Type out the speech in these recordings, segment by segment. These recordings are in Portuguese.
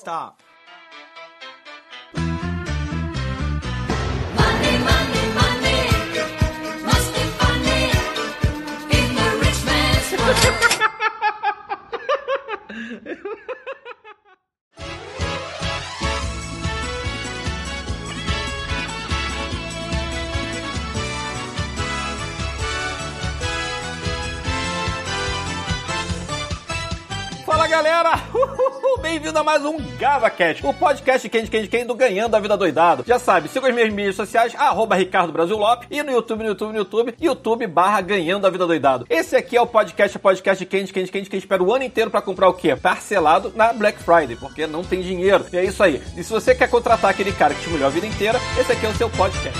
Stop. Money, bem-vindo a mais um GavaCast, o podcast quem quem quem do Ganhando a Vida Doidado. Já sabe, siga as minhas mídias sociais, arroba Ricardo Brasil Lopes, e no YouTube, no YouTube, no YouTube, YouTube barra Ganhando a Vida Doidado. Esse aqui é o podcast, podcast de quem quem quem quem espera o ano inteiro pra comprar o quê? Parcelado na Black Friday, porque não tem dinheiro. E é isso aí. E se você quer contratar aquele cara que te humilhou a vida inteira, esse aqui é o seu podcast.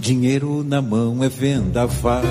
Dinheiro na mão é vendaval.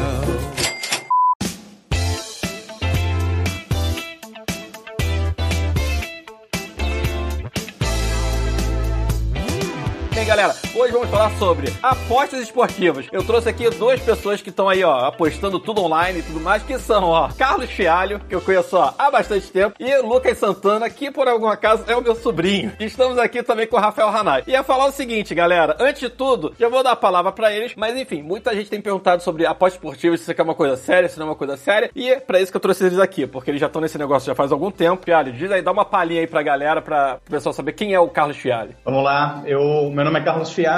Hoje vamos falar sobre apostas esportivas. Eu trouxe aqui duas pessoas que estão aí, ó, apostando tudo online e tudo mais, que são, ó, Carlos Fialho, que eu conheço ó, há bastante tempo, e Lucas Santana, que por algum acaso é o meu sobrinho. Estamos aqui também com o Rafael Hanai. E ia falar o seguinte, galera, antes de tudo, já vou dar a palavra pra eles, mas enfim, muita gente tem perguntado sobre apostas esportivas, se isso aqui é uma coisa séria, se não é uma coisa séria, e é pra isso que eu trouxe eles aqui, porque eles já estão nesse negócio já faz algum tempo. Fialho, diz aí, dá uma palhinha aí pra galera, pra o pessoal saber quem é o Carlos Fialho. Vamos lá, eu, meu nome é Carlos Fialho,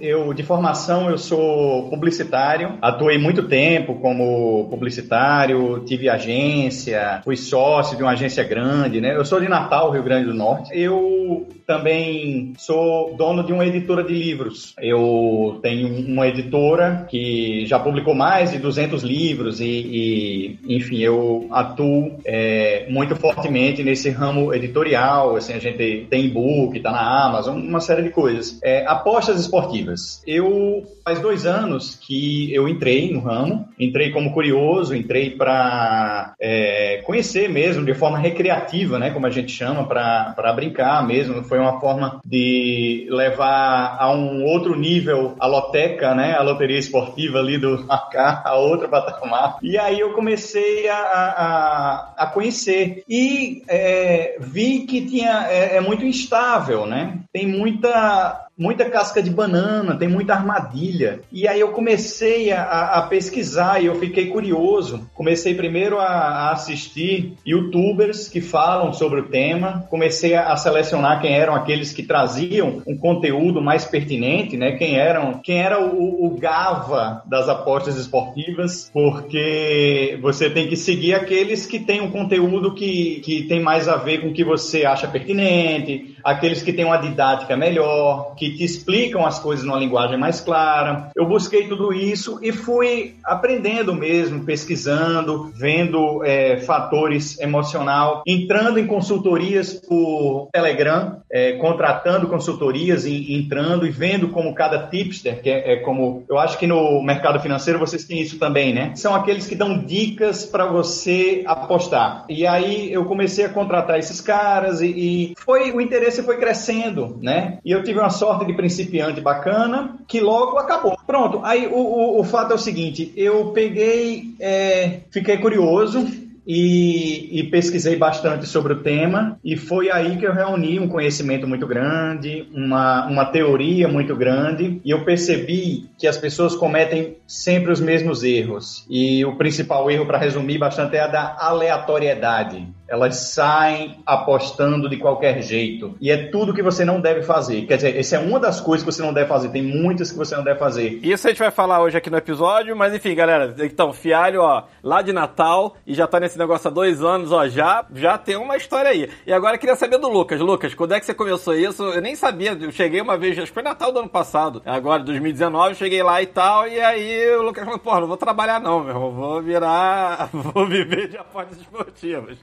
eu de formação eu sou publicitário, atuei muito tempo como publicitário, tive agência, fui sócio de uma agência grande, né? Eu sou de Natal, Rio Grande do Norte. Eu também sou dono de uma editora de livros. Eu tenho uma editora que já publicou mais de 200 livros e, e, enfim, eu atuo é, muito fortemente nesse ramo editorial. Assim, a gente tem e-book, está na Amazon, uma série de coisas. É, apostas esportivas. Eu faz dois anos que eu entrei no ramo, entrei como curioso, entrei para é, conhecer mesmo de forma recreativa, né, como a gente chama, para brincar mesmo. Foi uma forma de levar a um outro nível a loteca, né, a loteria esportiva ali do AK, a outra patamar. E aí eu comecei a, a, a conhecer e é, vi que tinha é, é muito instável, né? Tem muita muita casca de banana, tem muita armadilha. E aí eu comecei a, a pesquisar e eu fiquei curioso. Comecei primeiro a, a, assistir youtubers que falam sobre o tema. Comecei a, a, selecionar quem eram aqueles que traziam um conteúdo mais pertinente, né? Quem eram, quem era o, o GAVA das apostas esportivas, porque você tem que seguir aqueles que têm um conteúdo que, que tem mais a ver com o que você acha pertinente, aqueles que têm uma didática melhor, que te explicam as coisas numa linguagem mais clara. Eu busquei tudo isso e fui aprendendo mesmo, pesquisando, vendo é, fatores emocional, entrando em consultorias por Telegram, é, contratando consultorias, e, entrando e vendo como cada tipster, que é, é, como eu acho que no mercado financeiro vocês têm isso também, né? São aqueles que dão dicas para você apostar. E aí eu comecei a contratar esses caras e, e foi o interesse foi crescendo, né? E eu tive uma sorte de principiante bacana que logo acabou. Pronto, aí o, o, o fato é o seguinte: eu peguei, é, fiquei curioso, e, e, pesquisei bastante sobre o tema e foi aí que eu reuni um conhecimento muito grande, uma, uma teoria muito grande e eu percebi que as pessoas cometem sempre os mesmos erros e o principal erro, para resumir bastante, é a da aleatoriedade. Elas saem apostando de qualquer jeito. E é tudo que você não deve fazer. Quer dizer, essa é uma das coisas que você não deve fazer. Tem muitas que você não deve fazer. Isso a gente vai falar hoje aqui no episódio, mas enfim, galera. Então, Fialho, ó, lá de Natal e já tá nesse negócio há dois anos, ó, já, já tem uma história aí. E agora eu queria saber do Lucas. Lucas, quando é que você começou isso? Eu nem sabia. Eu cheguei uma vez, acho que foi Natal do ano passado. Agora, 2019, eu cheguei lá e tal. E aí o Lucas falou, porra, não vou trabalhar não, meu irmão. Vou virar. Vou viver de apostas esportivas.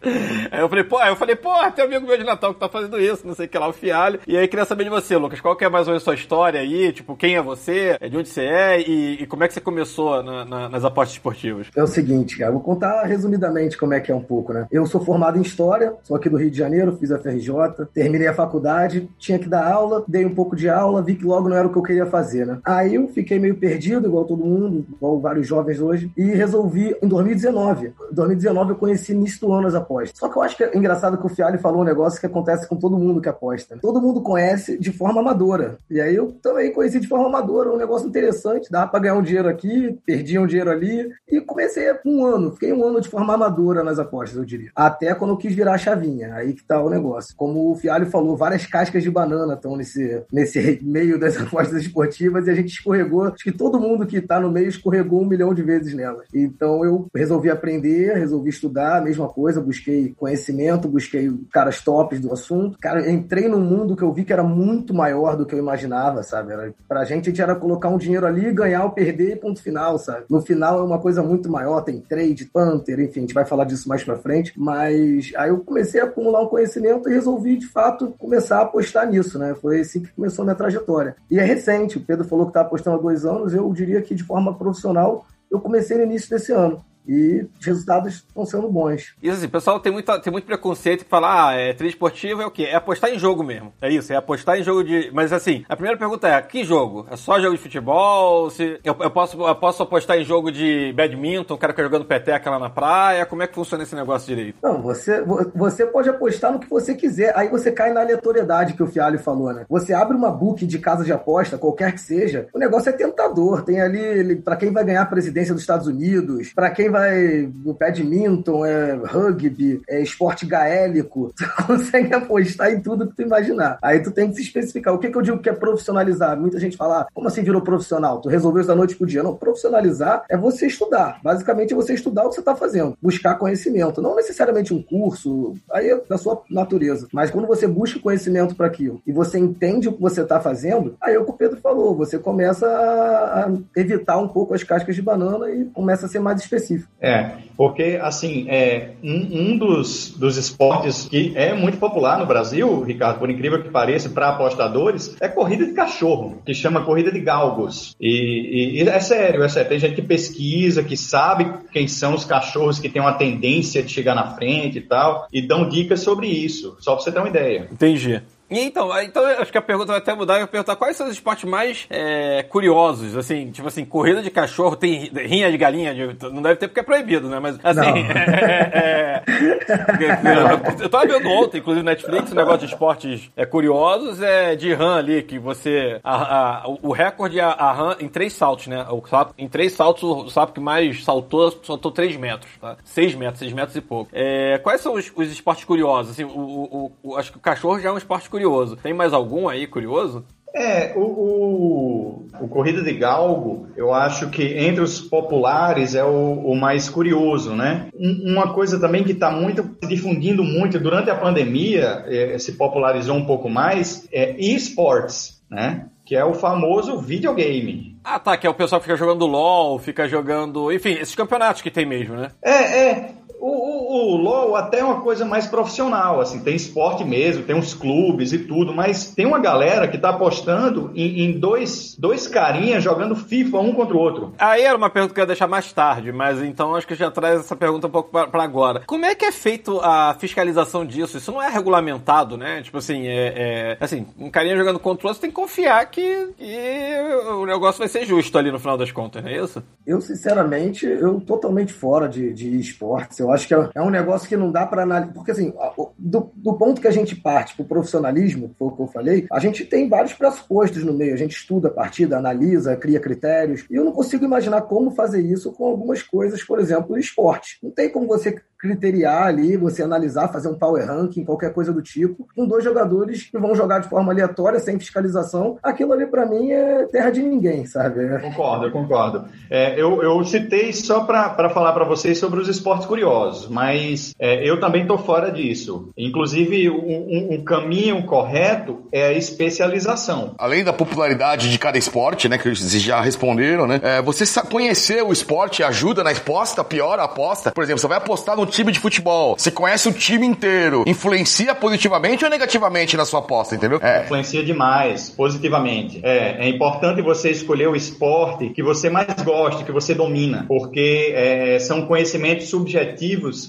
Aí eu falei, pô, aí eu falei, pô, tem um amigo meu de Natal que tá fazendo isso, não sei o que lá, o Fialho. E aí queria saber de você, Lucas, qual que é mais ou menos a sua história aí? Tipo, quem é você? De onde você é? E, e como é que você começou na, na, nas apostas esportivas? É o seguinte, cara, vou contar resumidamente como é que é um pouco, né? Eu sou formado em História, sou aqui do Rio de Janeiro, fiz a FRJ, terminei a faculdade, tinha que dar aula, dei um pouco de aula, vi que logo não era o que eu queria fazer, né? Aí eu fiquei meio perdido, igual todo mundo, igual vários jovens hoje, e resolvi, em 2019, em 2019 eu conheci início ano as apostas. Só que eu acho que é engraçado que o Fialho falou um negócio que acontece com todo mundo que aposta. né? Todo mundo conhece de forma amadora. E aí eu também conheci de forma amadora, um negócio interessante, dava pra ganhar um dinheiro aqui, perdia um dinheiro ali, e comecei um ano, fiquei um ano de forma amadora nas apostas, eu diria. Até quando eu quis virar a chavinha, aí que tá o negócio. Como o Fialho falou, várias cascas de banana estão nesse, nesse meio das apostas esportivas e a gente escorregou, acho que todo mundo que tá no meio escorregou um milhão de vezes nelas. Então eu resolvi aprender, resolvi estudar, a mesma coisa, busquei conhecimento, busquei caras tops do assunto. Cara, entrei num mundo que eu vi que era muito maior do que eu imaginava, sabe? Era, pra gente, a gente era colocar um dinheiro ali, ganhar ou perder, e ponto final, sabe? No final é uma coisa muito maior, tem trade, Panther, enfim, a gente vai falar disso mais pra frente. Mas aí eu comecei a acumular um conhecimento e resolvi, de fato, começar a apostar nisso, né? Foi assim que começou a minha trajetória. E é recente, o Pedro falou que tá apostando há dois anos, eu diria que de forma profissional eu comecei no início desse ano. E os resultados estão sendo bons. Isso assim, pessoal tem, muita, tem muito preconceito que fala, ah, é trade esportivo é o quê? É apostar em jogo mesmo. É isso, é apostar em jogo de. Mas assim, a primeira pergunta é: que jogo? É só jogo de futebol? Se eu, eu posso, eu posso apostar em jogo de badminton, o cara que tá jogando peteca lá na praia? Como é que funciona esse negócio direito? Não, você, vo- você pode apostar no que você quiser. Aí você cai na aleatoriedade que o Fialho falou, né? Você abre uma book de casa de aposta, qualquer que seja, o negócio é tentador. Tem ali, pra quem vai ganhar a presidência dos Estados Unidos, pra quem vai badminton, é rugby, é esporte gaélico, tu consegue apostar em tudo que tu imaginar. Aí tu tem que se especificar. O que, que eu digo que é profissionalizar? Muita gente fala, ah, como assim virou profissional? Tu resolveu isso da noite pro dia. Não, profissionalizar é você estudar. Basicamente é você estudar o que você tá fazendo, buscar conhecimento. Não necessariamente um curso, aí é da sua natureza. Mas quando você busca conhecimento para aquilo e você entende o que você tá fazendo, aí é o que o Pedro falou, você começa a evitar um pouco as cascas de banana e começa a ser mais específico. É, porque, assim, é, um, um dos, dos esportes que é muito popular no Brasil, Ricardo, por incrível que pareça, para apostadores, é corrida de cachorro, que chama corrida de galgos. E, e- e é sério, é sério. Tem gente que pesquisa, que sabe quem são os cachorros que têm uma tendência de chegar na frente e tal, e dão dicas sobre isso, só para você ter uma ideia. Entendi. E então, então, acho que a pergunta vai até mudar. Eu vou perguntar quais são os esportes mais é, curiosos, assim, tipo assim, corrida de cachorro, tem rinha de galinha, de- não deve ter porque é proibido, né? Mas, assim, Não. é, é, eu tava vendo ontem, inclusive, no Netflix, um negócio de esportes é, curiosos é de rã ali, que você, a- a- o- recorde é a, rã em três saltos, né? O sapo, em três saltos, o sapo que mais saltou, saltou três metros, tá? Seis metros, seis metros e pouco. É, quais são os, os esportes curiosos? Assim, o, o- o- acho que o cachorro já é um esporte curioso. Tem mais algum aí curioso? É, o, o, o Corrida de Galgo, eu acho que entre os populares é o, o mais curioso, né? Um- uma coisa também que está muito se difundindo muito durante a pandemia, eh, se popularizou um pouco mais, é esports, né? Que é o famoso videogame. Ah, tá, que é o pessoal que fica jogando LOL, fica jogando. Enfim, esses campeonatos que tem mesmo, né? É, é. O, o, o LoL até é uma coisa mais profissional, assim, tem esporte mesmo, tem uns clubes e tudo, mas tem uma galera que tá apostando em, em dois, dois carinhas jogando FIFA um contra o outro. Aí era uma pergunta que eu ia deixar mais tarde, mas então acho que já traz essa pergunta um pouco pra, pra agora. Como é que é feito a fiscalização disso? Isso não é regulamentado, né? Tipo assim, é, é- assim, um carinha jogando contra o outro, você tem que confiar que, que o negócio vai ser justo ali no final das contas, não é isso? Eu, sinceramente, eu totalmente fora de, de esportes. Eu acho que é, é um negócio que não dá para analisar. Porque, assim, o- do, do ponto que a gente parte pro profissionalismo, que foi o que eu falei, a gente tem vários pressupostos no meio. A gente estuda a partida, analisa, cria critérios. E eu não consigo imaginar como fazer isso com algumas coisas, por exemplo, esporte. Não tem como você criteriar ali, você analisar, fazer um power ranking, qualquer coisa do tipo, com dois jogadores que vão jogar de forma aleatória, sem fiscalização. Aquilo ali, para mim, é terra de ninguém, sabe? É- Concordo, eu concordo. É, eu, eu citei só para falar para vocês sobre os esportes curiosos, mas é, eu também estou fora disso. Inclusive, um, um- caminho correto é a especialização. Além da popularidade de cada esporte, né, que vocês já responderam, né? é, você conhecer o esporte ajuda na aposta, piora a aposta. Por exemplo, você vai apostar no time de futebol, você conhece o time inteiro, influencia positivamente ou negativamente na sua aposta, entendeu? É. Influencia demais, positivamente. É, é importante você escolher o esporte que você mais gosta, que você domina, porque é, são conhecimentos subjetivos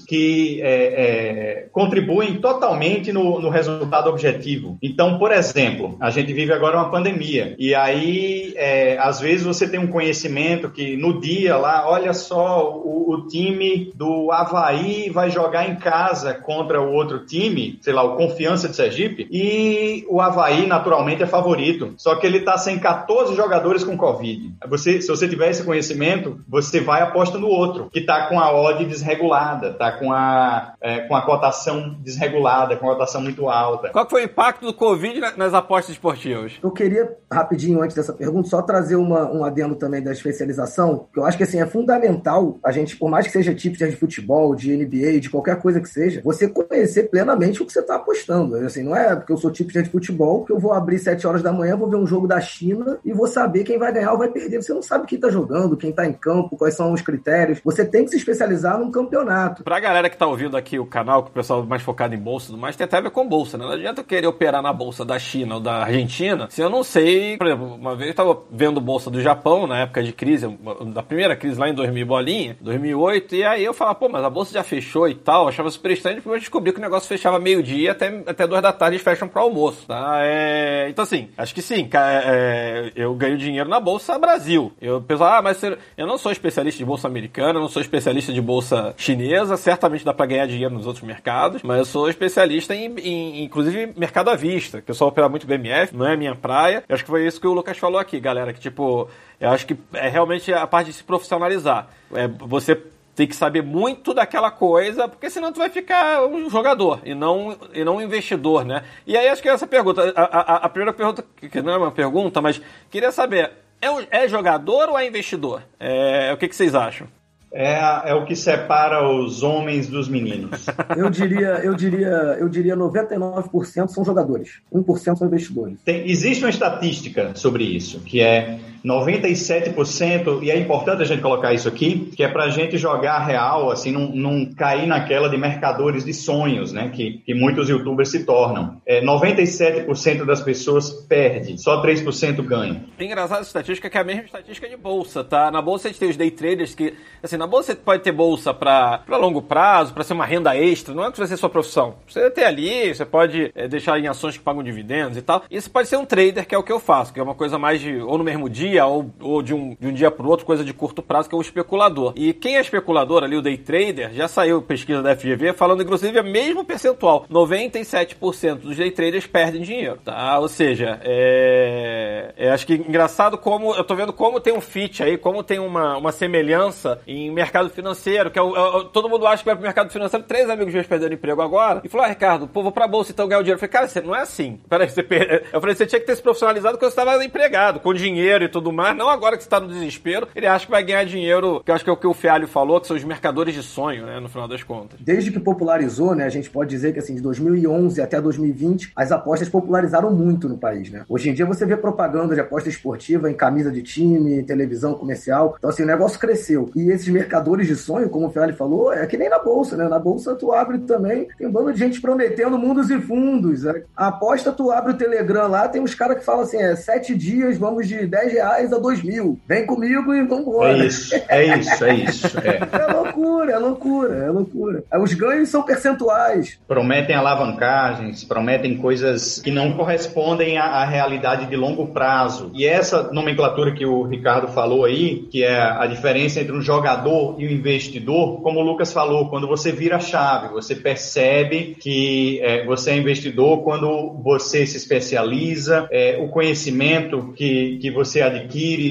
que é, é, contribuem totalmente no, no resultado objetivo. Então, por exemplo, a gente vive agora uma pandemia, e aí, é, às vezes, você tem um conhecimento que no dia lá, olha só, o, o time do Havaí vai jogar em casa contra o outro time, sei lá, o Confiança de Sergipe, e o Havaí, naturalmente, é favorito. Só que ele tá sem 14 jogadores com Covid. Você, se você tiver esse conhecimento, você vai aposta no outro, que tá com a odd desregulada, tá com a, é, com a cotação desregulada, com a cotação muito alta. Qual foi o impacto do Covid na- nas apostas esportivas? Eu queria, rapidinho, antes dessa pergunta, só trazer uma, um adendo também da especialização, que eu acho que assim, é fundamental a gente, por mais que seja tipo de futebol, de NBA, de qualquer coisa que seja, você conhecer plenamente o que você está apostando. Assim, não é porque eu sou tipo de futebol que eu vou abrir 7 horas da manhã, vou ver um jogo da China e vou saber quem vai ganhar ou vai perder. Você não sabe quem está jogando, quem está em campo, quais são os critérios. Você tem que se especializar num campeonato. Pra galera que tá ouvindo aqui o canal, que o pessoal é mais focado em bolsa e tudo mais, tem até a ver com bolsa, né? Não adianta eu querer operar na bolsa da China ou da Argentina se eu não sei. Por exemplo, uma vez eu tava vendo bolsa do Japão na época de crise, da primeira crise lá em 2000 bolinha, 2008, e aí eu falava, pô, mas a bolsa já fechou e tal, eu achava super estranho, depois eu descobri que o negócio fechava meio-dia até, até duas da tarde fecham pro almoço, tá? É, então assim, acho que sim, ca- é, eu ganho dinheiro na bolsa Brasil. Eu penso, ah, mas eu não sou especialista de bolsa americana, não sou especialista de bolsa chinesa, certamente dá pra ganhar dinheiro nos outros mercados, mas eu sou especialista em, em- inclusive, mercado à vista, que eu só opero muito BMF, não é minha praia. Eu acho que foi isso que o Lucas falou aqui, galera, que tipo, eu acho que é realmente a parte de se profissionalizar. É, você tem que saber muito daquela coisa, porque senão tu vai ficar um jogador e não, e não um investidor, né? E aí acho que essa pergunta, a, a- a primeira pergunta, que não é uma pergunta, mas queria saber, é, é jogador ou é investidor? É, o que, que vocês acham? É, é o que separa os homens dos meninos. Eu diria, eu diria, eu diria 99% são jogadores, 1% são investidores. Tem- existe uma estatística sobre isso, que é 97%, e é importante a gente colocar isso aqui, que é pra gente jogar real, assim, não, não cair naquela de mercadores de sonhos, né, que, que muitos youtubers se tornam. É, 97% das pessoas perde, só 3% ganha. Engraçado essa estatística que é a mesma estatística de bolsa, tá? Na bolsa a gente tem os day traders que, assim, na bolsa você pode ter bolsa pra longo prazo, pra ser uma renda extra, não é que vai ser sua profissão. Você tem ali, você pode é, deixar em ações que pagam dividendos e tal. Você pode ser um trader, que é o que eu faço, que é uma coisa mais de, ou no mesmo dia, ou, ou de, um, de um dia pro outro, coisa de curto prazo, que é o especulador. E quem é especulador ali, o day trader, já saiu pesquisa da FGV falando, inclusive, é mesmo percentual. 97% dos day traders perdem dinheiro, tá? Ou seja, é, é, acho que engraçado como, eu tô vendo como tem um fit aí, como tem uma, uma semelhança em mercado financeiro, que é o, é o- todo mundo acha que vai pro mercado financeiro, três amigos meus perderam emprego agora, e falou, ah, Ricardo, pô, vou pra bolsa então ganhar o dinheiro. Eu falei, cara, você não é assim. Peraí, você per... Eu falei, você tinha que ter se profissionalizado quando você estava empregado, com dinheiro e tudo mais, não agora que você tá no desespero, ele acha que vai ganhar dinheiro, que eu acho que é o que o Fialho falou, que são os mercadores de sonho, né, no final das contas. Desde que popularizou, né, a gente pode dizer que assim, de 2011 até 2020, as apostas popularizaram muito no país, né? Hoje em dia você vê propaganda de aposta esportiva em camisa de time, televisão comercial. Então assim, o negócio cresceu. E esses mercadores de sonho, como o Fiali falou, é que nem na bolsa, né? Na bolsa tu abre também, tem um bando de gente prometendo mundos e fundos. né? A aposta tu abre o Telegram lá, tem uns caras que falam assim, é sete dias, vamos de 10 reais a 2 mil. Vem comigo e vambora. É isso, é isso, é isso. é. É loucura, é loucura, é loucura. Os ganhos são percentuais. Prometem alavancagens, prometem coisas que não correspondem à, à realidade de longo prazo. E essa nomenclatura que o Ricardo falou aí, que é a diferença entre um jogador e um investidor, como o Lucas falou, quando você vira a chave, você percebe que é, você é investidor quando você se especializa, é, o conhecimento que, que você adquire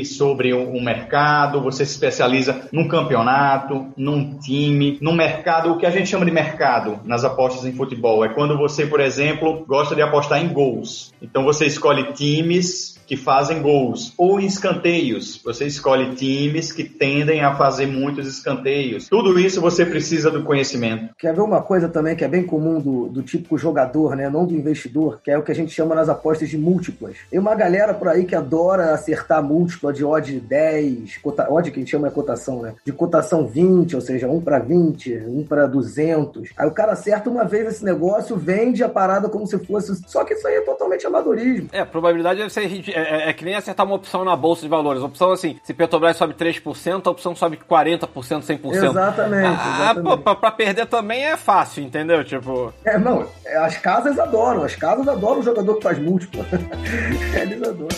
sobre um, um mercado, você se especializa num campeonato, num time, num mercado, o que a gente chama de mercado nas apostas em futebol. É quando você, por exemplo, gosta de apostar em gols. Então você escolhe times que fazem gols ou em escanteios. Você escolhe times que tendem a fazer muitos escanteios. Tudo isso você precisa do conhecimento. Quer ver uma coisa também que é bem comum do, do típico jogador, né? Não do investidor, que é o que a gente chama nas apostas de múltiplas. Tem uma galera por aí que adora acertar múltipla de odd 10, cota, odd que a gente chama é cotação, né? De cotação 20, ou seja, 1 para 20, 1 para 200. Aí o cara acerta uma vez esse negócio, vende a parada como se fosse. Só que isso aí é totalmente amadorismo. É, a probabilidade deve ser ridícula. É, é- é que nem acertar uma opção na bolsa de valores. A opção assim, se Petrobras sobe 3%, a opção sobe 40%, 100%. Exatamente, Ah, exatamente. pô, pra, perder também é fácil, entendeu? Tipo, É, não, as casas adoram, as casas adoram o jogador que faz múltipla. Eles adoram.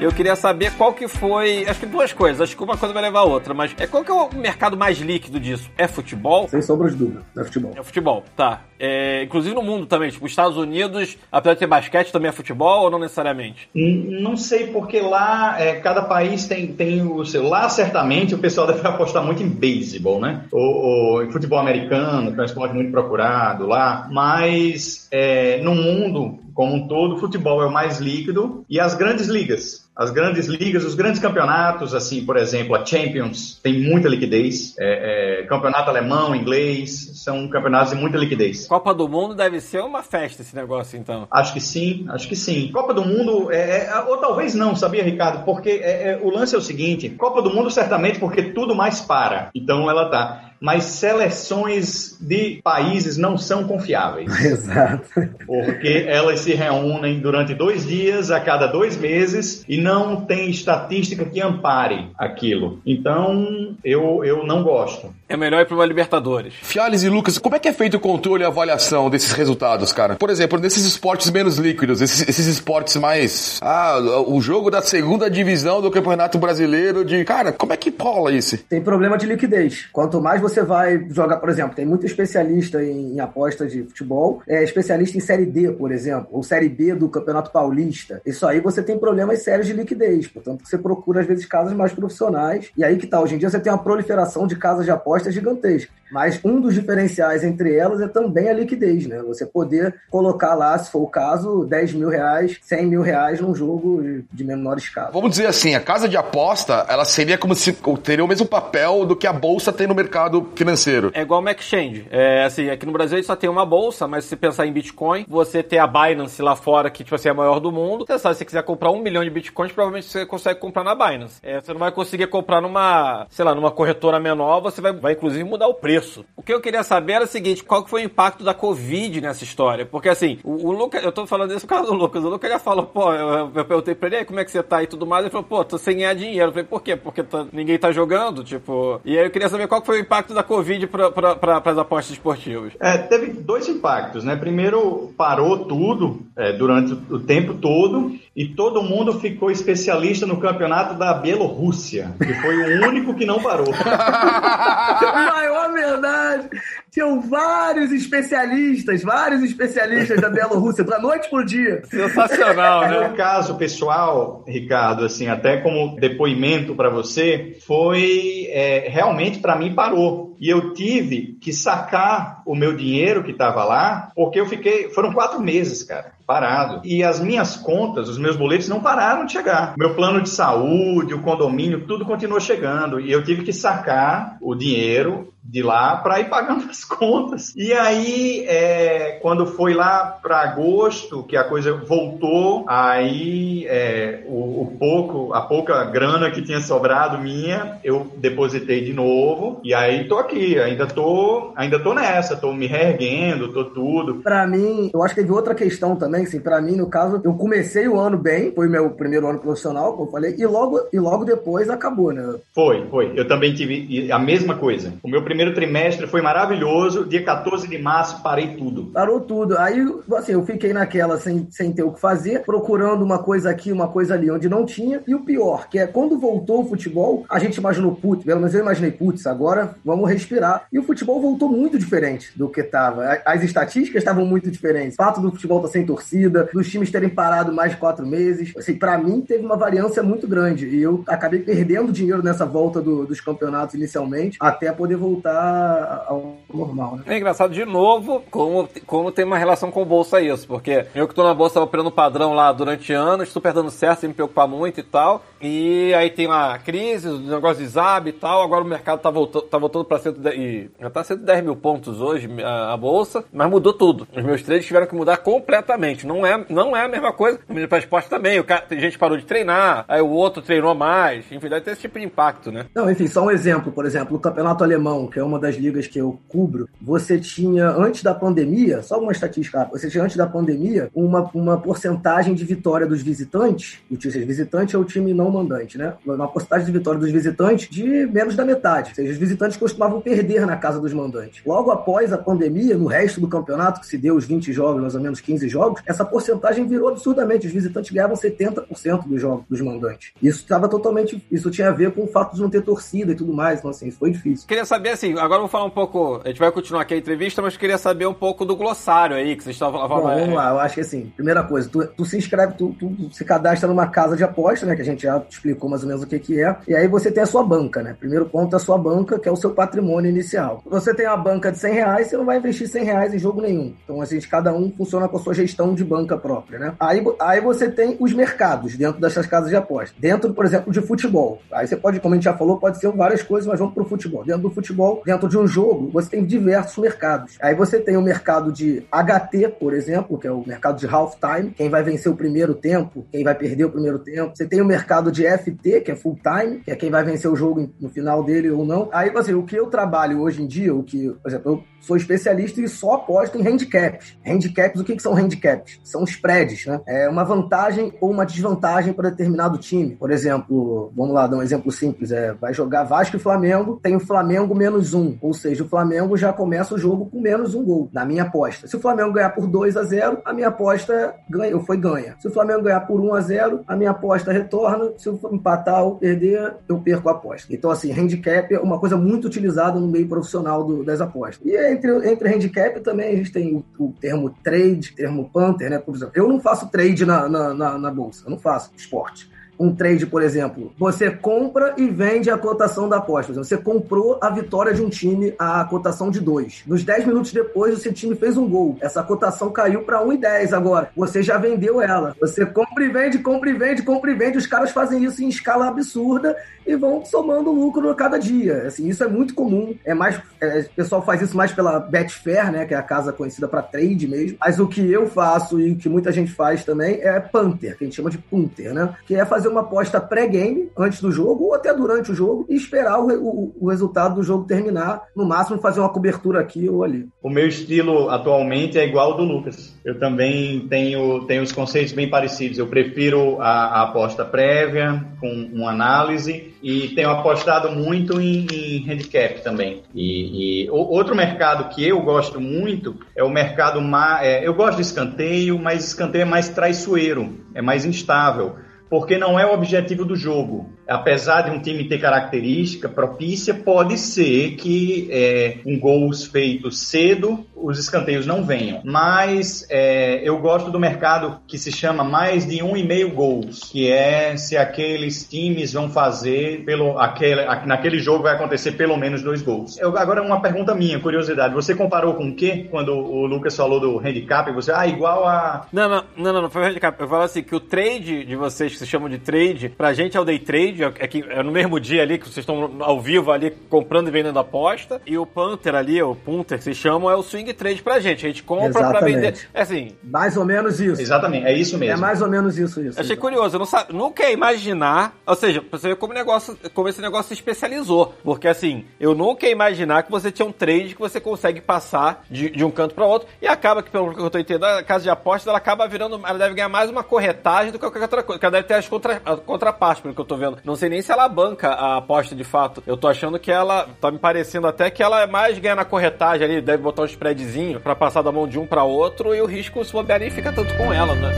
Eu queria saber qual que foi. Acho que duas coisas, acho que uma coisa vai levar a outra, mas é qual que é o mercado mais líquido disso? É futebol? Sem sombra de dúvida, é futebol. É futebol, tá. É, inclusive no mundo também, tipo, os Estados Unidos, apesar de ter basquete, também é futebol ou não necessariamente? Não sei porque lá é, cada país tem, tem o seu. Lá certamente o pessoal deve apostar muito em beisebol, né? Ou, ou em futebol americano, que é um esporte muito procurado lá. Mas é, no mundo como um todo, o futebol é o mais líquido e as grandes ligas. As grandes ligas, os grandes campeonatos, assim, por exemplo, a Champions tem muita liquidez. É, é, campeonato alemão, inglês, são campeonatos de muita liquidez. Copa do Mundo deve ser uma festa esse negócio, então. Acho que sim, acho que sim. Copa do Mundo, é, é, ou talvez não, sabia, Ricardo? Porque é, é, o lance é o seguinte: Copa do Mundo, certamente, porque tudo mais para. Então ela tá. Mas seleções de países não são confiáveis. Exato. Porque elas se reúnem durante dois dias, a cada dois meses, e não tem estatística que ampare aquilo. Então, eu, eu não gosto. É melhor ir pra uma Libertadores. Fiales e Lucas, como é que é feito o controle e avaliação desses resultados, cara? Por exemplo, nesses esportes menos líquidos, esses, esses esportes mais. Ah, o jogo da segunda divisão do Campeonato Brasileiro de. Cara, como é que rola isso? Tem problema de liquidez. Quanto mais você vai jogar, por exemplo, tem muito especialista em, em apostas de futebol, é especialista em Série D, por exemplo, ou Série B do Campeonato Paulista. Isso aí você tem problemas sérios de liquidez. Portanto, você procura, às vezes, casas mais profissionais. E aí que tá, hoje em dia você tem uma proliferação de casas de apostas gigantescas. Mas um dos diferenciais entre elas é também a liquidez, né? Você poder colocar lá, se for o caso, 10 mil reais, 100 mil reais num jogo de- menor escala. Vamos dizer assim, a casa de aposta, ela seria como se teria o mesmo papel do que a bolsa tem no mercado financeiro. É igual uma exchange. É, assim, aqui no Brasil a gente só tem uma bolsa, mas se você pensar em Bitcoin, você tem a Binance lá fora, que tipo assim, é a maior do mundo. Você sabe, se você quiser comprar um milhão de Bitcoins, provavelmente você consegue comprar na Binance. É, você não vai conseguir comprar numa, sei lá, numa corretora menor, você vai, vai inclusive mudar o preço. O que eu queria saber era o seguinte, qual que foi o impacto da Covid nessa história? Porque assim, o, o Lucas, eu tô falando isso por causa do Lucas, o Lucas já falou, pô, eu, eu perguntei pra ele, "E aí, como é que você tá e tudo mais, ele falou, pô, tô sem ganhar dinheiro. Eu falei, por quê? Porque tá- ninguém tá jogando, tipo... E aí eu queria saber qual que foi o impacto da Covid pra, pra, pra, pras apostas esportivas. É, teve dois impactos, né? Primeiro, parou tudo é, durante o tempo todo e todo mundo ficou especialista no campeonato da Bielorrússia, que foi o único que não parou. Maior verdade. Tinham vários especialistas, vários especialistas da Bielorrússia, da noite pro dia. Sensacional, No né? meu caso pessoal, Ricardo, assim, até como depoimento para você, foi é, realmente para mim parou. E eu tive que sacar o meu dinheiro que estava lá, porque eu fiquei. Foram quatro meses, cara, parado. E as minhas contas, os meus boletos não pararam de chegar. Meu plano de saúde, o condomínio, tudo continuou chegando. E eu tive que sacar o dinheiro de lá para ir pagando as contas. E aí, é, quando foi lá para agosto, que a coisa voltou, aí é, o, o pouco, a pouca grana que tinha sobrado minha, eu depositei de novo. E aí tô aqui, ainda tô, ainda tô nessa, tô me reerguendo, tô tudo. Pra mim, eu acho que teve outra questão também, assim, pra mim, no caso, eu comecei o ano bem, foi meu primeiro ano profissional, como eu falei, e logo, e logo depois acabou, né? Foi, foi. Eu também tive a mesma coisa. O meu primeiro trimestre foi curioso, dia 14 de março parei tudo. Parou tudo. Aí, assim, eu fiquei naquela sem, sem ter o que fazer, procurando uma coisa aqui, uma coisa ali, onde não tinha. E o pior, que é quando voltou o futebol, a gente imaginou, putz, pelo menos eu imaginei, putz, agora vamos respirar. E o futebol voltou muito diferente do que estava. A- As estatísticas estavam muito diferentes. O fato do futebol estar sem torcida, dos times terem parado mais de quatro meses. Assim, pra mim, teve uma variância muito grande. E eu acabei perdendo dinheiro nessa volta do- dos campeonatos inicialmente, até poder voltar ao normal, né? É engraçado de novo como, como tem uma relação com bolsa isso, porque eu que tô na bolsa operando padrão lá durante anos, super dando certo, sem me preocupar muito e tal. E aí tem lá a crise, o negócio de ZAB e tal. Agora o mercado tá voltando, tá voltando pra 110, e já tá 110 mil pontos hoje a, a bolsa, mas mudou tudo. Os meus trades tiveram que mudar completamente. Não é, não é a mesma coisa. Para esporte também. O cara, gente parou de treinar, aí o outro treinou mais. Enfim, deve ter esse tipo de impacto, né? Não, enfim, só um exemplo, por exemplo, o Campeonato Alemão, que é uma das ligas que eu cubro, você tinha, antes da pandemia, só uma estatística, você tinha antes da pandemia uma, uma porcentagem de vitória dos visitantes, o time, visitante é o time não mandante, né? Uma porcentagem de vitória dos visitantes de menos da metade, ou seja, os visitantes costumavam perder na casa dos mandantes. Logo após a pandemia, no resto do campeonato, que se deu os 20 jogos, mais ou menos 15 jogos, essa porcentagem virou absurdamente, os visitantes ganhavam 70% dos jogos dos mandantes. Isso estava totalmente, isso tinha a ver com o fato de não ter torcida e tudo mais, então assim, isso foi difícil. Queria saber assim, agora eu vou falar um pouco. A gente vai continuar aqui a entrevista, mas queria saber um pouco do glossário aí que vocês estavam Bom, falando. vamos lá, eu acho que assim, primeira coisa, tu, tu se inscreve, tu, tu se cadastra numa casa de aposta, né? Que a gente já explicou mais ou menos o que, que é. E aí você tem a sua banca, né? Primeiro ponto é a sua banca, que é o seu patrimônio inicial. Você tem uma banca de 100 reais, você não vai investir 100 reais em jogo nenhum. Então, assim, cada um funciona com a sua gestão de banca própria, né? Aí, aí você tem os mercados dentro dessas casas de aposta. Dentro, por exemplo, de futebol. Aí você pode, como a gente já falou, pode ser várias coisas, mas vamos pro futebol. Dentro do futebol, dentro de um jogo, você tem diversos mercados. Aí você tem o mercado de HT, por exemplo, que é o mercado de halftime, quem vai vencer o primeiro tempo, quem vai perder o primeiro tempo. Você tem o mercado de FT, que é full time, que é quem vai vencer o jogo no final dele ou não. Aí, assim, o que eu trabalho hoje em dia, o que, por exemplo, eu sou especialista e só aposto em handicaps. Handicaps, o que, que são handicaps? São spreads, né? É uma vantagem ou uma desvantagem para determinado time. Por exemplo, vamos lá, dar um exemplo simples. É, vai jogar Vasco e Flamengo, tem o Flamengo menos um. Ou seja, o Flamengo já começa o jogo com menos um gol, na minha aposta. Se o Flamengo ganhar por 2 a 0 a minha aposta ganha, foi ganha. Se o Flamengo ganhar por 1 a 0 a minha aposta retorna. Se eu empatar ou perder, eu perco a aposta. Então, assim, handicap é uma coisa muito utilizada no meio profissional do- das apostas. E entre, entre handicap também a gente tem o, o termo trade, termo punter, né? Por exemplo, eu não faço trade na, na, na, na bolsa, eu não faço esporte um trade, por exemplo, você compra e vende a cotação da aposta. Você comprou a vitória de um time a cotação de 2. Nos 10 minutos depois, o seu time fez um gol. Essa cotação caiu para 1,10 agora. Você já vendeu ela. Você compra e vende, compra e vende, compra e vende. Os caras fazem isso em escala absurda e vão somando lucro a cada dia. Assim, isso é muito comum. É mais, é, o pessoal faz isso mais pela Betfair, né, que é a casa conhecida para trade mesmo. Mas o que eu faço e o que muita gente faz também é punter, que a gente chama de punter, né, que é fazer uma aposta pré-game antes do jogo ou até durante o jogo e esperar o, o- o resultado do jogo terminar. No máximo fazer uma cobertura aqui ou ali. O meu estilo atualmente é igual ao do Lucas. Eu também tenho, tenho os conceitos bem parecidos. Eu prefiro a, a aposta prévia, com uma análise, e tenho apostado muito em, em handicap também. E, e outro mercado que eu gosto muito é o mercado. ma- é, eu gosto de escanteio, mas escanteio é mais traiçoeiro, é mais instável. Porque não é o objetivo do jogo. Apesar de um time ter característica propícia, pode ser que é, um gols feito cedo, os escanteios não venham. Mas é, eu gosto do mercado que se chama mais de um e meio gols, que é se aqueles times vão fazer pelo aquele, naquele jogo vai acontecer pelo menos dois gols. Eu, agora uma pergunta minha, curiosidade. Você comparou com o quê quando o Lucas falou do handicap? Você ah igual a Não, não, não, não, não foi o handicap. Eu falo assim que o trade de vocês, que se chamam de trade, pra gente é o day trade, é, que é no mesmo dia ali que vocês estão ao vivo ali comprando e vendendo aposta. E o Panther ali, o Punter que se chamam, é o swing trade pra gente. A gente compra pra Exatamente. vender. É assim, Mais ou menos isso. Exatamente, é isso É mesmo. mais ou menos isso. isso Achei curioso, eu não sa- nunca ia imaginar, ou seja, pra você ver como, negócio, como esse negócio se especializou. Porque assim, eu nunca ia imaginar que você tinha um trade que você consegue passar de, de um canto para outro e acaba que, pelo que eu tô entendendo, a casa de apostas ela acaba virando, ela deve ganhar mais uma corretagem do que qualquer outra coisa. Porque ela deve ter as contra, a pelo que eu tô vendo. Não sei nem se ela banca a aposta de fato. Eu tô achando que ela, tá me parecendo até que ela é mais ganha na corretagem ali, deve botar um spreadzinho pra passar da mão de um pra outro e o risco, se bobear, nem fica tanto com ela, né?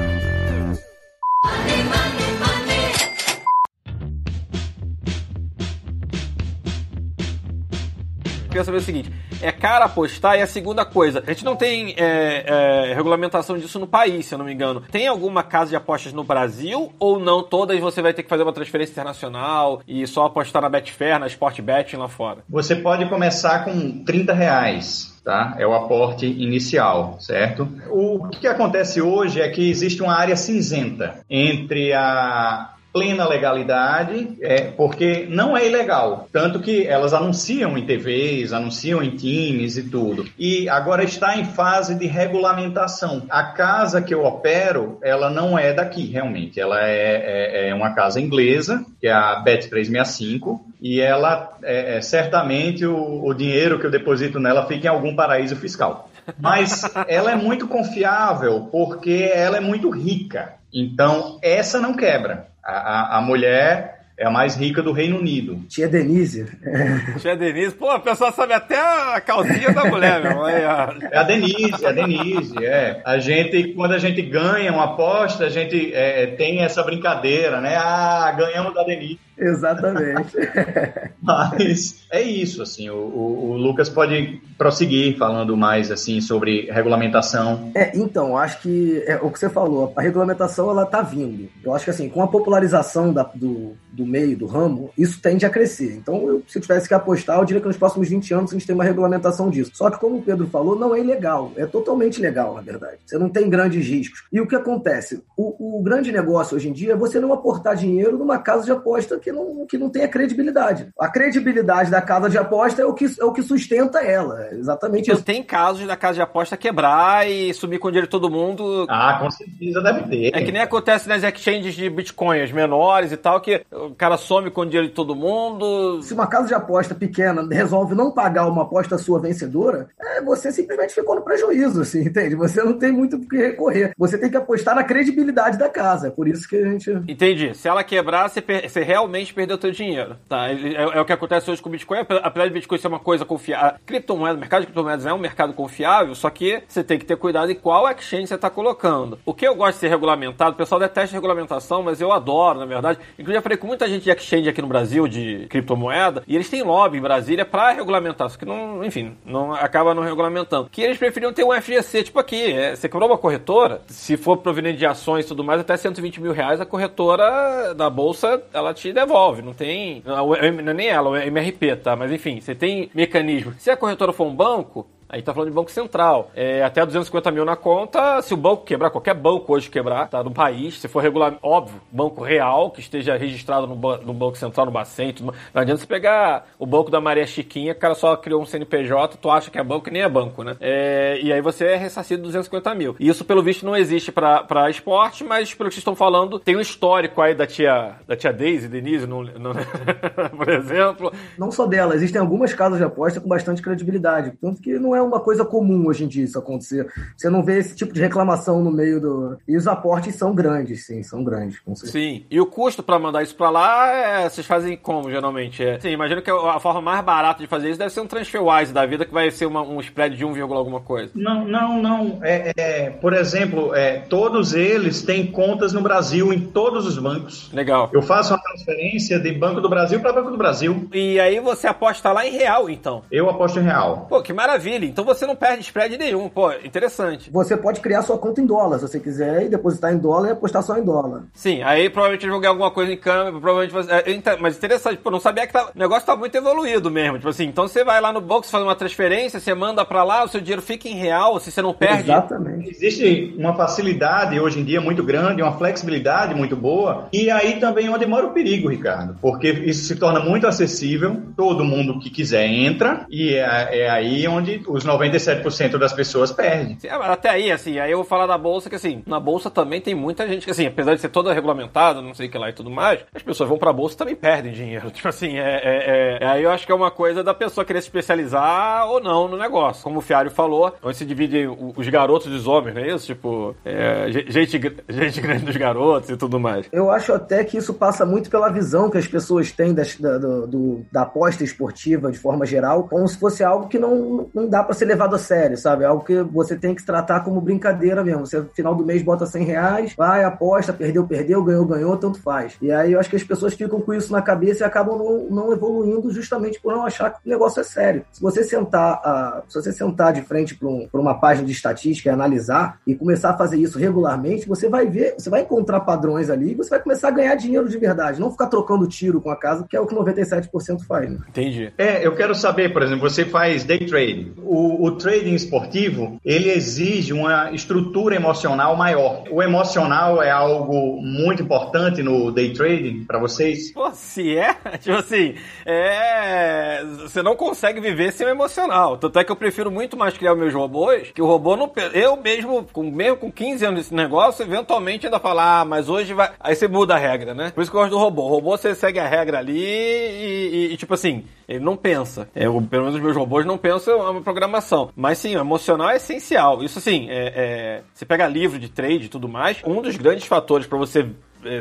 Queria saber o seguinte: é caro apostar? E a segunda coisa, a gente não tem é, é, regulamentação disso no país, se eu não me engano. Tem alguma casa de apostas no Brasil ou não? Todas você vai ter que fazer uma transferência internacional e só apostar na Betfair, na Sportbet lá fora? Você pode começar com 30 reais. Tá? É o aporte inicial, certo? O que acontece hoje é que existe uma área cinzenta entre a plena legalidade, é, porque não é ilegal. Tanto que elas anunciam em TVs, anunciam em times e tudo. E agora está em fase de regulamentação. A casa que eu opero, ela não é daqui, realmente. Ela é, é- é uma casa inglesa, que é a Bet365, e ela, é, é, certamente, o, o dinheiro que eu deposito nela fica em algum paraíso fiscal. Mas ela é muito confiável porque ela é muito rica. Então, essa não quebra. A, a, a mulher é a mais rica do Reino Unido. Tia Denise. Tia Denise, pô, a pessoa sabe até a calcinha da mulher, meu. Ó. É a Denise, é a Denise, é. A gente, quando a gente ganha uma aposta, a gente é, tem essa brincadeira, né? Ah, ganhamos da Denise. Exatamente. Mas é isso, assim, o, o- o Lucas pode prosseguir falando mais, assim, sobre regulamentação. É, então, acho que é o que você falou, a regulamentação ela tá vindo. Eu acho que assim, com a popularização da- do, do meio, do ramo, isso tende a crescer. Então, eu, se eu tivesse que apostar, eu diria que nos próximos 20 anos a gente tem uma regulamentação disso. Só que, como o Pedro falou, não é ilegal. É totalmente legal, na verdade. Você não tem grandes riscos. E o que acontece? O, o grande negócio hoje em dia é você não aportar dinheiro numa casa de aposta que não, que não tenha credibilidade. A credibilidade da casa de aposta é o que, é o que sustenta ela. É exatamente Tipo, isso. tem casos da casa de aposta quebrar e sumir com o dinheiro de todo mundo. Ah, com certeza deve ter. É que nem acontece nas exchanges de Bitcoin, as menores e tal, que o cara some com o dinheiro de todo mundo. Se uma casa de aposta pequena resolve não pagar uma aposta sua vencedora, é, você simplesmente ficou no prejuízo, assim, entende? Você não tem muito o que recorrer. Você tem que apostar na credibilidade da casa. É por isso que a gente. Entendi. Se ela quebrar, você, per- você realmente perdeu teu dinheiro. Tá? É, é o que acontece hoje com o Bitcoin. Apesar de Bitcoin ser uma coisa confiável. Criptomoeda, mercado de criptomoedas é um mercado confiável, só que você tem que ter cuidado em qual exchange você está colocando. O que eu gosto de ser regulamentado, o pessoal detesta regulamentação, mas eu adoro, na verdade. Inclusive, eu falei com muita gente de exchange aqui no Brasil, de criptomoeda, e eles têm lobby em Brasília para regulamentar. Só que não, enfim, não acaba não regulamentando. Que eles preferiam ter um FGC, tipo aqui. é, você quebrou uma corretora, se for proveniente de ações e tudo mais, até 120 mil reais, a corretora da bolsa ela te devolve. Não tem. Não, é nem ela, o MRP, tá? Mas enfim, você tem mecanismo. Se a corretora for um banco. Aí tá falando de Banco Central. É, até 250 mil na conta, se o banco quebrar, qualquer banco hoje quebrar, tá? No país, se for regular, óbvio, banco real, que esteja registrado no, no Banco Central, no Bacen, tudo não adianta você pegar o banco da Maria Chiquinha, que o cara só criou um CNPJ, tu acha que é banco nem é banco, né? É, e aí você é ressarcido 250 mil. E isso, pelo visto, não existe pra esporte, mas pelo que vocês estão falando, tem um histórico aí da tia, da tia Daisy, Denise, por exemplo. Não só dela, existem algumas casas de aposta com bastante credibilidade. Tanto que não é uma coisa comum hoje em dia isso acontecer. Você não vê esse tipo de reclamação no meio do. E os aportes são grandes, sim, são grandes, com certeza. Sim. E o custo pra mandar isso pra lá, é, vocês fazem como, geralmente? É, sim, imagino que a forma mais barata de fazer isso deve ser um TransferWise da vida, que vai ser uma- um spread de 1, alguma coisa. Não, não, não. É, é, por exemplo, é, todos eles têm contas no Brasil, em todos os bancos. Legal. Eu faço uma transferência de Banco do Brasil para Banco do Brasil. E aí você aposta lá em real, então. Eu aposto em real. Pô, que maravilha. Então você não perde spread nenhum. Pô, interessante. Você pode criar sua conta em dólar, se você quiser, e depositar em dólar e apostar só em dólar. Sim, aí provavelmente eu joguei alguma coisa em câmbio, provavelmente você... é, mas interessante, pô, não sabia que tá- o negócio tá muito evoluído mesmo. Tipo assim, então você vai lá no banco, você faz uma transferência, você manda pra lá, o seu dinheiro fica em real, se você não perde... Exatamente. Existe uma facilidade hoje em dia muito grande, uma flexibilidade muito boa. E aí também é onde mora o perigo, Ricardo. Porque isso se torna muito acessível, todo mundo que quiser entra, e é, é aí onde os os 97% das pessoas perdem. Sim, Até aí, assim, aí eu vou falar da bolsa, que assim, na bolsa também tem muita gente que, assim, apesar de ser toda regulamentada, não sei o que lá e tudo mais, as pessoas vão pra bolsa e também perdem dinheiro. Tipo assim, é, é, é- Aí eu acho que é uma coisa da pessoa querer se especializar ou não no negócio. Como o Fiário falou, onde se divide os garotos dos homens, não é isso? Tipo, é, ge- gente, gente grande dos garotos e tudo mais. Eu acho até que isso passa muito pela visão que as pessoas têm das- da, do- do- da aposta esportiva de forma geral, como se fosse algo que não, não dá pra ser levado a sério, sabe? Algo que você tem que tratar como brincadeira mesmo. Você, no final do mês, bota 100 reais, vai, aposta, perdeu, perdeu, ganhou, ganhou, tanto faz. E aí eu acho que as pessoas ficam com isso na cabeça e acabam não, não evoluindo justamente por não achar que o negócio é sério. Se você sentar, ah, se você sentar de frente para um, uma página de estatística e analisar e começar a fazer isso regularmente, você vai ver, você vai encontrar padrões ali e você vai começar a ganhar dinheiro de verdade. Não ficar trocando tiro com a casa, que é o que 97% faz, né? Entendi. É, eu quero saber, por exemplo, você faz day trading. O, o trading esportivo, ele exige uma estrutura emocional maior. O emocional é algo muito importante no day trading para vocês? Pô, se é, tipo assim, é. Você não consegue viver sem o emocional. Tanto é que eu prefiro muito mais criar meus robôs, que o robô não. Eu mesmo, com, mesmo com 15 anos desse negócio, eventualmente ainda falar, ah, mas hoje vai. Aí você muda a regra, né? Por isso que eu gosto do robô. O robô você segue a regra ali e, e- e, tipo assim, ele não pensa. É, o- pelo menos os meus robôs não pensam é uma programação. Mas sim, o emocional é essencial. Isso assim, é, é- você pega livro de trade e tudo mais, um dos grandes fatores para você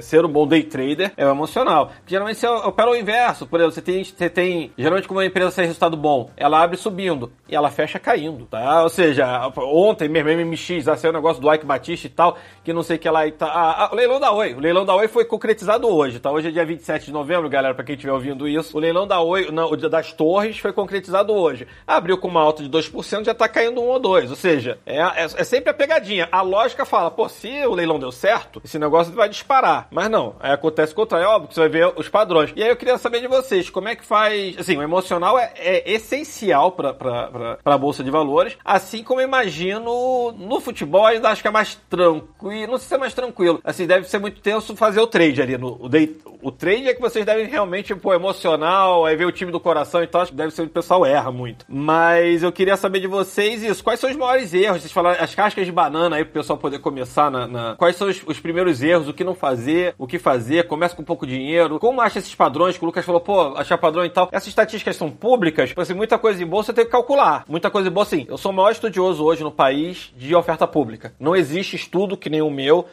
ser um bom day trader é emocional. Porque, geralmente você opera o inverso. Por exemplo, você tem, você tem. Geralmente, como uma empresa tem resultado bom, ela abre subindo e ela fecha caindo, tá? Ou seja, ontem mesmo, MMX, já saiu o negócio do Ike Batista e tal, que não sei o que lá e tá. Ah, ah, o leilão da Oi. O leilão da Oi foi concretizado hoje, tá? Hoje é dia 27 de novembro, galera, pra quem estiver ouvindo isso. O leilão da Oi, não, das torres, foi concretizado hoje. Abriu com uma alta de 2%, já tá caindo um ou dois. Ou seja, é, é, é sempre a pegadinha. A lógica fala, pô, se o leilão deu certo, esse negócio vai disparar. Mas não, aí acontece o contrário, é óbvio que você vai ver os padrões. E aí eu queria saber de vocês, como é que faz. Assim, o emocional é, é essencial pra, pra Bolsa de Valores, assim como eu imagino no futebol, ainda acho que é mais tranquilo. Não sei se é mais tranquilo. Assim, deve ser muito tenso fazer o trade ali. No, o, o trade é que vocês devem realmente, pô, emocional, aí ver o time do coração e tal. Acho que deve ser o pessoal erra muito. Mas eu queria saber de vocês isso. Quais são os maiores erros? Vocês falaram as cascas de banana aí pro pessoal poder começar na. na- Quais são os, os primeiros erros? O que não fazer? O que fazer? Começa com pouco dinheiro. Como acha esses padrões? Que o Lucas falou, pô, achar padrão e tal. Essas estatísticas são públicas. Tipo assim, muita coisa em bolsa tem que calcular. Muita coisa em bolsa, assim. Eu sou o maior estudioso hoje no país de oferta pública. Não existe estudo que nem o meu.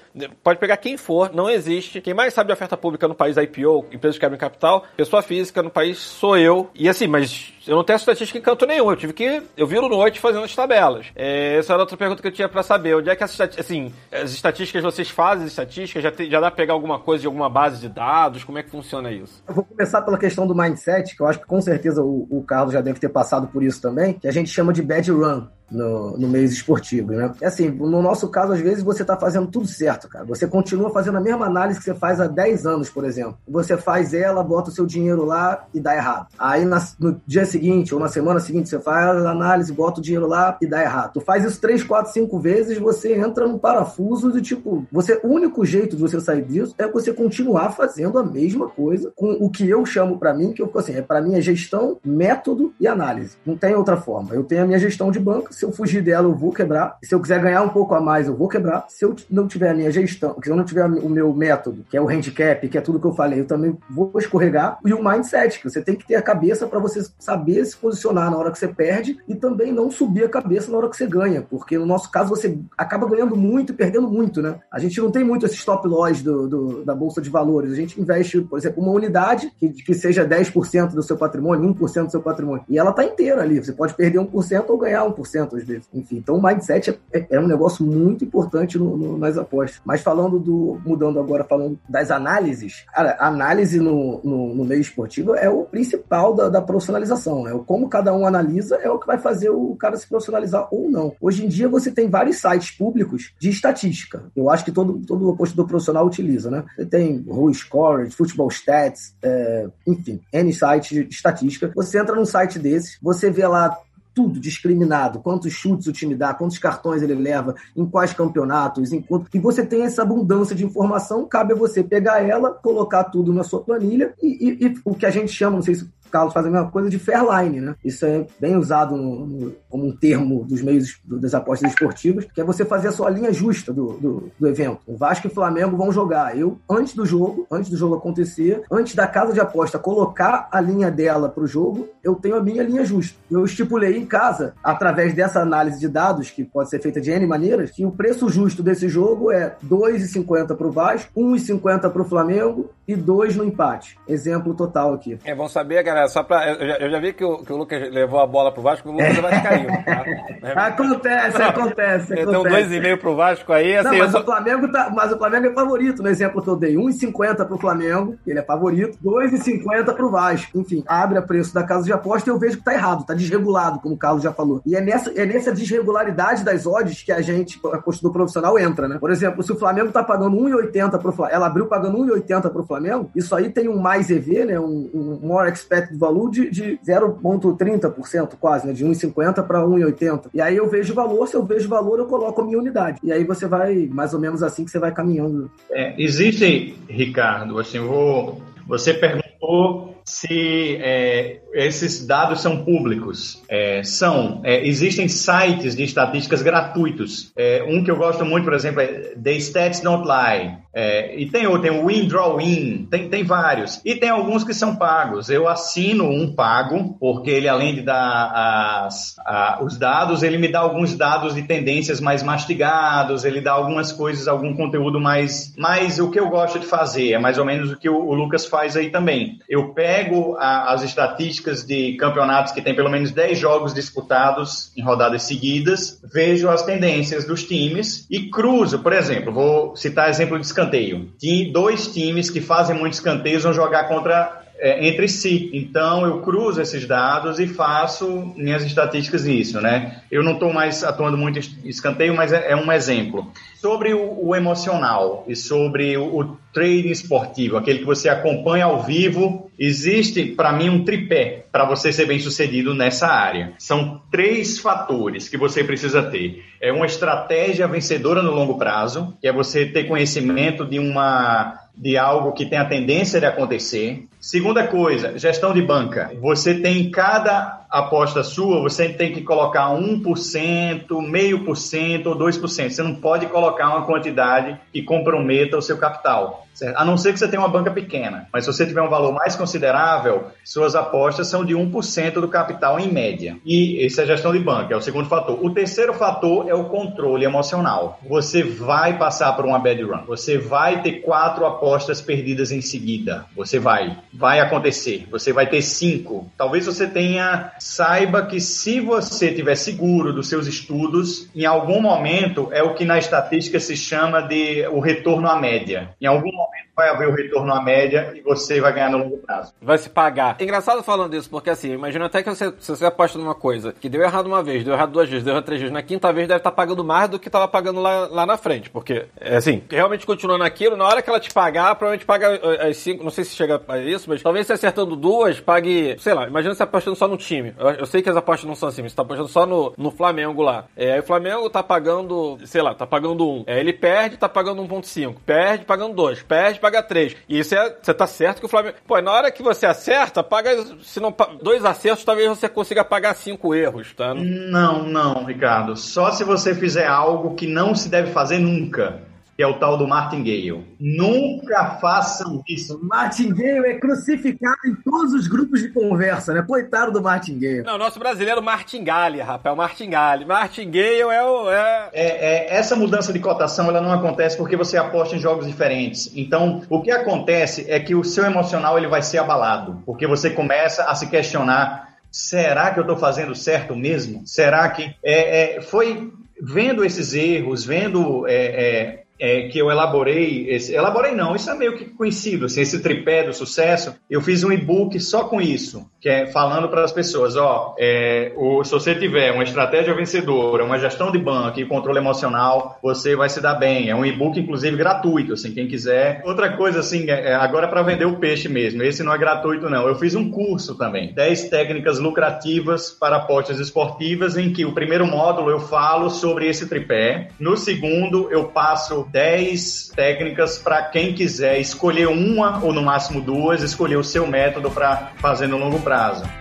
Pode pegar quem for, não existe. Quem mais sabe de oferta pública no país IPO, empresas que quebram capital, pessoa física no país sou eu. E assim, mas eu não tenho estatística em canto nenhum. Eu tive que. Eu viro noite fazendo as tabelas. É, essa era outra pergunta que eu tinha pra saber. Onde é que essas estati- assim, as estatísticas vocês fazem, as estatísticas? Já, tem- já dá pegar alguma coisa de alguma base de dados? Como é que funciona isso? Eu vou começar pela questão do mindset, que eu acho que com certeza o, o Carlos já deve ter passado por isso também, que a gente chama de bad run. No, no meio esportivo, né? É assim, no nosso caso, às vezes você tá fazendo tudo certo, cara. Você continua fazendo a mesma análise que você faz há 10 anos, por exemplo. Você faz ela, bota o seu dinheiro lá e dá errado. Aí na- no dia seguinte ou na semana seguinte, você faz a análise, bota o dinheiro lá e dá errado. Tu faz isso 3, 4, 5 vezes, você entra num parafuso de tipo, você, o único jeito de você sair disso é você continuar fazendo a mesma coisa com o que eu chamo pra mim, que eu assim, é para mim é gestão, método e análise. Não tem outra forma. Eu tenho a minha gestão de banco, se eu fugir dela eu vou quebrar. Se eu quiser ganhar um pouco a mais, eu vou quebrar. Se eu não tiver a minha gestão, se eu não tiver o meu método, que é o handicap, que é tudo que eu falei, eu também vou escorregar. E o mindset, que você tem que ter a cabeça para você saber se posicionar na hora que você perde e também não subir a cabeça na hora que você ganha, porque no nosso caso você acaba ganhando muito e perdendo muito, né? A gente não tem muito esse stop loss do, do- da bolsa de valores. A gente investe, por exemplo, uma unidade que, que seja 10% do seu patrimônio, 1% do seu patrimônio, e ela tá inteira ali. Você pode perder 1% ou ganhar 1% às vezes. Enfim, então o mindset é, é um negócio muito importante no- no- nas apostas. Mas falando do, mudando agora, falando das análises, cara, análise no, no, meio esportivo é o principal da, da profissionalização, né? Como cada um analisa é o que vai fazer o cara se profissionalizar ou não. Hoje em dia você tem vários sites públicos de estatística. Eu acho que todo, todo apostador profissional utiliza, né? Você tem Rule Score, Football Stats, é, enfim, N sites de estatística. Você entra num site desse, você vê lá tudo discriminado, quantos chutes o time dá, quantos cartões ele leva, em quais campeonatos, em quanto... e você tem essa abundância de informação, cabe a você pegar ela, colocar tudo na sua planilha e, e- e o que a gente chama, não sei se Carlos faz a mesma coisa de Fairline, né? Isso é bem usado no- no- como um termo dos meios do- das apostas esportivas, que é você fazer a sua linha justa do, do, do evento. O Vasco e o Flamengo vão jogar. Eu, antes do jogo, antes do jogo acontecer, antes da casa de aposta colocar a linha dela pro jogo, eu tenho a minha linha justa. Eu estipulei em casa, através dessa análise de dados, que pode ser feita de N maneiras, que o preço justo desse jogo é 2,50 pro Vasco, 1,50 pro Flamengo e 2 no empate. Exemplo total aqui. É bom saber, galera, só pra. Eu já, eu já vi que o, que o Lucas levou a bola pro Vasco, o Lucas é vascaíno, tá? Acontece, acontece, Então, acontece. dois e meio pro Vasco aí, assim, Não, mas, só- o Flamengo tá, mas o Flamengo é favorito no exemplo que eu dei. 1,50 pro Flamengo, ele é favorito. 2,50 pro Vasco. Enfim, abre a preço da casa de aposta e eu vejo que tá errado, tá desregulado, como o Carlos já falou. E é nessa, é nessa desregularidade das odds que a gente, a apostador profissional, entra, né? Por exemplo, se o Flamengo tá pagando 1,80 pro Flamengo, ela abriu pagando 1,80 pro Flamengo, isso aí tem um mais EV, né? Um, um more expected value de, de 0,30% quase, né? De 1,50 para 1,80. E aí eu vejo valor, se eu vejo valor, eu coloco a minha unidade. E aí você vai, mais ou menos assim que você vai caminhando. É, existe, Ricardo, assim, vou, você perguntou se é, esses dados são públicos. É, são. É, existem sites de estatísticas gratuitos. É, um que eu gosto muito, por exemplo, é The Stats Don't Lie. É, e tem o, tem o Win Draw In, tem, tem vários. E tem alguns que são pagos. Eu assino um pago, porque ele, além de dar as, a- os dados, ele me dá alguns dados de tendências mais mastigados, ele dá algumas coisas, algum conteúdo mais. Mas o que eu gosto de fazer é mais ou menos o que o, o Lucas faz aí também. Eu pego a- as estatísticas de campeonatos que tem pelo menos 10 jogos disputados em rodadas seguidas, vejo as tendências dos times e cruzo, por exemplo, vou citar exemplo de escanteio. Tem dois times que fazem muitos escanteios vão jogar contra é, entre si. Então eu cruzo esses dados e faço minhas estatísticas nisso, né? Eu não estou mais atuando muito em escanteio, mas é, é um exemplo. Sobre o, o emocional e sobre o, o trading esportivo, aquele que você acompanha ao vivo, existe para mim um tripé para você ser bem sucedido nessa área. São três fatores que você precisa ter. É uma estratégia vencedora no longo prazo, que é você ter conhecimento de uma de algo que tem a tendência de acontecer. Segunda coisa, gestão de banca. Você tem cada aposta sua, você tem que colocar 1%, meio por cento ou 2%. Você não pode colocar uma quantidade que comprometa o seu capital. certo? A não ser que você tenha uma banca pequena. Mas se você tiver um valor mais considerável, suas apostas são de 1% do capital em média. E essa é a gestão de banca, é o segundo fator. O terceiro fator é o controle emocional. Você vai passar por uma bad run. Você vai ter quatro apostas perdidas em seguida. Você vai. Vai acontecer. Você vai ter cinco. Talvez você tenha. Saiba que se você tiver seguro dos seus estudos, em algum momento é o que na estatística se chama de o retorno à média. Em algum momento vai haver o retorno à média e você vai ganhar no longo prazo. vai se pagar. É engraçado falando isso, porque assim, imagina até que você, se você aposta numa coisa que deu errado uma vez, deu errado duas vezes, deu errado três vezes, na quinta vez deve estar pagando mais do que estava pagando lá, lá na frente. Porque, é assim, realmente continua naquilo, na hora que ela te pagar, provavelmente paga eh, as cinco, não sei se chega a isso, mas talvez você acertando duas, pague, sei lá, imagina você apostando só no time. Eu, eu sei que as apostas não são assim, mas você tá apostando só no, no Flamengo lá. É, aí o Flamengo tá pagando, sei lá, tá pagando um. É, ele perde, tá pagando 1.5. Perde, pagando dois. Perde, paga três. E isso é, você tá certo que o Flamengo. Pô, na hora que você acerta, paga. Se não dois acertos, talvez você consiga pagar cinco erros, tá? Não, não, Ricardo. Só se você fizer algo que não se deve fazer nunca, que é o tal do martingale. Nunca façam isso. Martingale é crucificado em todos os grupos de conversa, né? Coitado do Martingale. Não, nosso brasileiro Martingale, rapaz, é o Martingale. Martingale é o. É... É, é, essa mudança de cotação ela não acontece porque você aposta em jogos diferentes. Então, o que acontece é que o seu emocional ele vai ser abalado, porque você começa a se questionar: será que eu estou fazendo certo mesmo? Será que é, é, foi vendo esses erros, vendo é, é, que eu elaborei, esse, elaborei não, isso é meio que conhecido, assim, esse tripé do sucesso, eu fiz um e-book só com isso, que é falando para as pessoas, ó, é, o, se você tiver uma estratégia vencedora, uma gestão de banco e controle emocional, você vai se dar bem, é um e-book inclusive gratuito, assim, quem quiser. Outra coisa, assim, é, é, agora para vender o peixe mesmo, esse não é gratuito não, eu fiz um curso também, 10 técnicas lucrativas para apostas esportivas, em que o primeiro módulo eu falo sobre esse tripé, no segundo eu passo 10 técnicas para quem quiser escolher uma ou no máximo duas, escolher o seu método para fazer no longo prazo.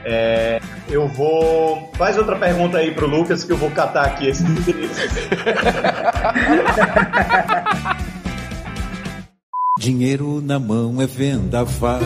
É, eu vou. Faz outra pergunta aí pro Lucas que eu vou catar aqui esse. Dinheiro na mão é vendaval.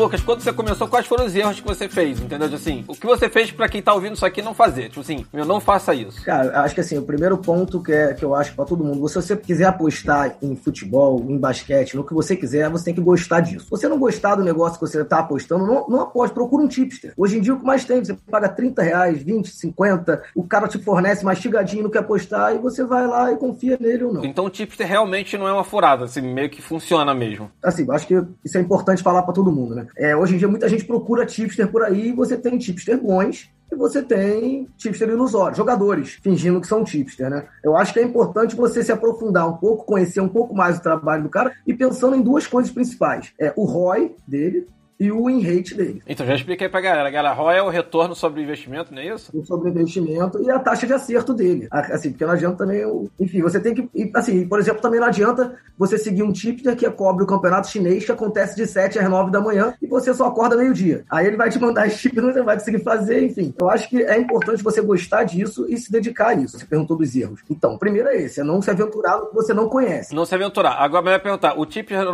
Lucas, quando você começou, quais foram os erros que você fez? Entendeu? Assim, o que você fez pra quem tá ouvindo isso aqui não fazer? Tipo assim, meu, não faça isso. Cara, acho que assim, o primeiro ponto que, é, que eu acho pra todo mundo, se você quiser apostar em futebol, em basquete, no que você quiser, você tem que gostar disso. Se você não gostar do negócio que você tá apostando, não, não aposte, procura um tipster. Hoje em dia o que mais tem, você paga 30 reais, 20, 50, o cara te fornece mastigadinho no que apostar e você vai lá e confia nele ou não. Então o tipster realmente não é uma furada, assim, meio que funciona mesmo. Assim, acho que isso é importante falar pra todo mundo, né? É, hoje em dia muita gente procura tipster por aí e você tem tipster bons e você tem tipster ilusório, jogadores fingindo que são tipster, né? Eu acho que é importante você se aprofundar um pouco, conhecer um pouco mais o trabalho do cara e pensando em duas coisas principais. É o ROI dele e o win rate dele. Então já expliquei pra galera. Galera, ROI é o retorno sobre o investimento, não é isso? o sobreinvestimento e a taxa de acerto dele. Assim, porque não adianta também. o- Enfim, você tem que. Assim, por exemplo, também não adianta você seguir um tipster que cobre o campeonato chinês que acontece de 7 às 9 da manhã e você só acorda meio-dia. Aí ele vai te mandar esse chip e você não vai conseguir fazer, enfim. Eu acho que é importante você gostar disso e se dedicar a isso. Você perguntou dos erros. Então, o primeiro é esse, é não se aventurar no que você não conhece. Não se aventurar. Agora, eu ia perguntar, o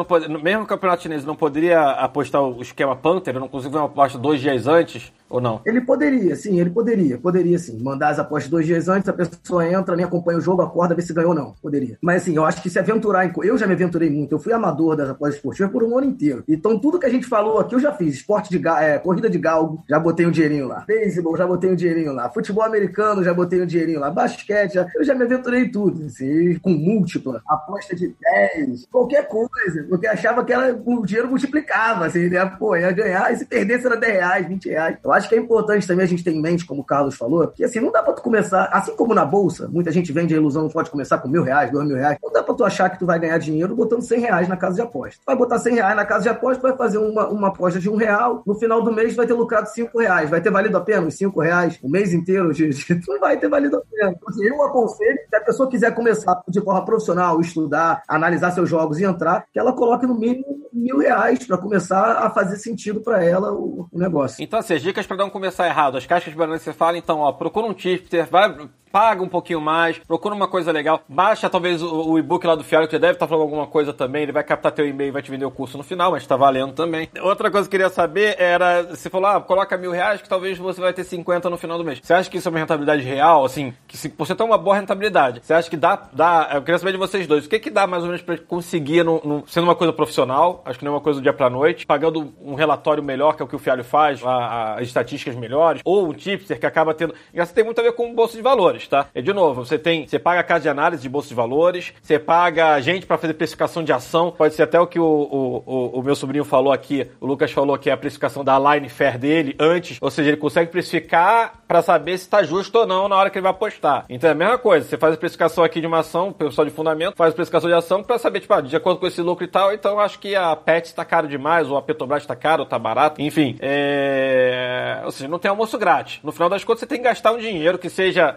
pode, no mesmo campeonato chinês, não poderia apostar o esquema Panther? Eu não consigo ver uma aposta dois dias antes? Ou não? Ele poderia, sim, ele poderia, poderia sim. Mandar as apostas dois dias antes, a pessoa entra, nem acompanha o jogo, acorda, vê se ganhou ou não. Poderia. Mas assim, eu acho que se aventurar em. Eu já me aventurei muito, eu fui amador das apostas esportivas por um ano inteiro. Então tudo que a gente falou aqui eu já fiz. Esporte de ga- é, corrida de galgo, já botei um dinheirinho lá. Beisebol, já botei um dinheirinho lá. Futebol americano, já botei um dinheirinho lá. Basquete, já- eu já me aventurei tudo. Assim, com múltipla, aposta de 10, qualquer coisa. Porque achava que o dinheiro multiplicava, assim, né? Pô, ia ganhar, e se perdesse era 10 reais, 20 reais. Eu acho que é importante também a gente ter em mente, como o Carlos falou, que assim, não dá pra tu começar, assim como na bolsa, muita gente vende a ilusão, pode começar com mil reais, dois mil reais. Não dá pra tu achar que tu vai ganhar dinheiro botando 100 reais na casa de aposta. Tu vai botar 100 reais na casa de aposta, tu vai fazer uma, uma aposta de um real, no final do mês tu vai ter lucrado 5 reais. Vai ter valido a pena os 5 reais o mês inteiro? De, de- não vai ter valido a pena. Então, assim, eu aconselho, se a pessoa quiser começar de forma profissional, estudar, analisar seus jogos e entrar, que ela coloque no mínimo mil reais pra começar a fazer sentido pra ela o, o negócio. Então, assim, as dicas pra não começar errado. As caixas de banana você fala, então, ó, procura um tipster, vai, paga um pouquinho mais, procura uma coisa legal, baixa talvez o, o e-book lá do Fialho, que já deve estar falando alguma coisa também, ele vai captar teu e-mail e vai te vender o curso no final, mas tá valendo também. Outra coisa que eu queria saber era, você falou, ah, coloca mil reais que talvez você vai ter 50 no final do mês. Você acha que isso é uma rentabilidade real, assim, que se você tem uma boa rentabilidade, você acha que dá, dá, eu queria saber de vocês dois, o que que dá mais ou menos pra conseguir, no, no- sendo uma coisa profissional, acho que não é uma coisa do dia pra noite, pagando um relatório melhor, que é o que o Fialho faz, a- a- as estatísticas melhores, ou um tipster que acaba tendo, isso tem muito a ver com bolsa de valores, tá? É de novo, você tem, você paga a casa de análise de bolsa de valores, você paga gente pra fazer precificação de ação, pode ser até o que o, o, o- o meu sobrinho falou aqui, o Lucas falou que é a precificação da line fair dele antes, ou seja, ele consegue precificar pra saber se tá justo ou não na hora que ele vai apostar. Então é a mesma coisa, você faz a precificação aqui de uma ação, pessoal de fundamento faz a precificação de ação pra saber, tipo, ah, de acordo com esse lucro e tal, então acho que a Pet tá caro demais, ou a Petrobras tá caro, ou tá barato, enfim. É... Ou seja, não tem almoço grátis. No final das contas, você tem que gastar um dinheiro que seja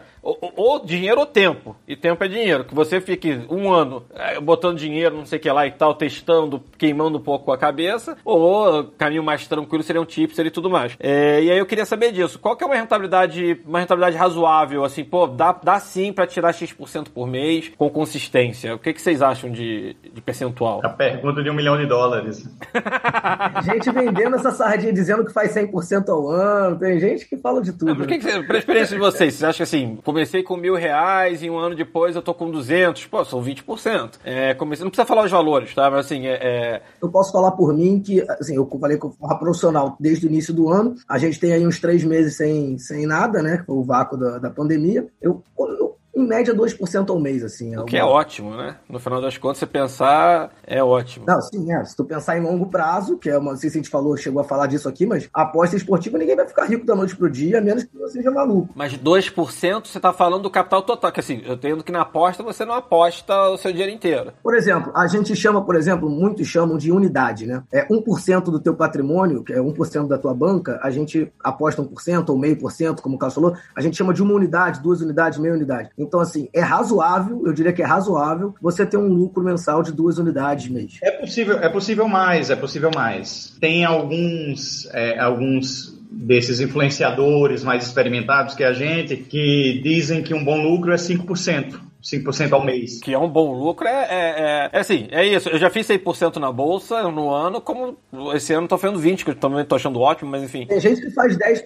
ou, dinheiro ou tempo. E tempo é dinheiro. Que você fique um ano é, botando dinheiro, não sei o que lá e tal, testando, queimando um pouco a cabeça, ou caminho mais tranquilo seria um tipster e tudo mais. É, e aí eu queria saber disso. Qual que é uma rentabilidade, uma rentabilidade razoável, assim, pô, dá, dá sim pra tirar X% por mês com consistência. O que, que vocês acham de, de percentual? A pergunta de um milhão de dólares. Gente vendendo essa sardinha dizendo que faz 100% ao ano. Tem gente que fala de tudo. Por que, que você, pra experiência de vocês, vocês acham que assim, comecei com mil reais e um ano depois eu tô com 200? Pô, são 20%. É, comecei, não precisa falar os valores, tá? Mas assim, é, é, Eu posso falar por mim que, assim, eu falei com a profissional desde o início do ano. A gente tem aí uns três meses sem, sem nada, né? O vácuo da, da pandemia. Eu, eu em média 2% ao mês, assim. O que é ótimo, né? No final das contas, você pensar, é ótimo. Não, sim, é. Se tu pensar em longo prazo, que é uma, não sei se a gente falou, chegou a falar disso aqui, mas aposta esportiva ninguém vai ficar rico da noite pro dia, a menos que você seja maluco. Mas 2% você tá falando do capital total, que assim, eu entendo que na aposta você não aposta o seu dinheiro inteiro. Por exemplo, a gente chama, por exemplo, muitos chamam de unidade, né? É 1% do teu patrimônio, que é 1% da tua banca, a gente aposta 1% ou meio por cento, como o Carlos falou, a gente chama de uma unidade, duas unidades, meia unidade. Então, assim, é razoável, eu diria que é razoável, você ter um lucro mensal de duas unidades mês. É possível, é possível mais, é possível mais. Tem alguns, é, alguns desses influenciadores mais experimentados que a gente que dizem que um bom lucro é 5%. 5% ao mês. Que é um bom lucro, é, é, é, é assim, é isso. Eu já fiz 100% na bolsa no ano, como esse ano eu tô fazendo 20%, que eu também tô achando ótimo, mas enfim. Tem gente que faz 10%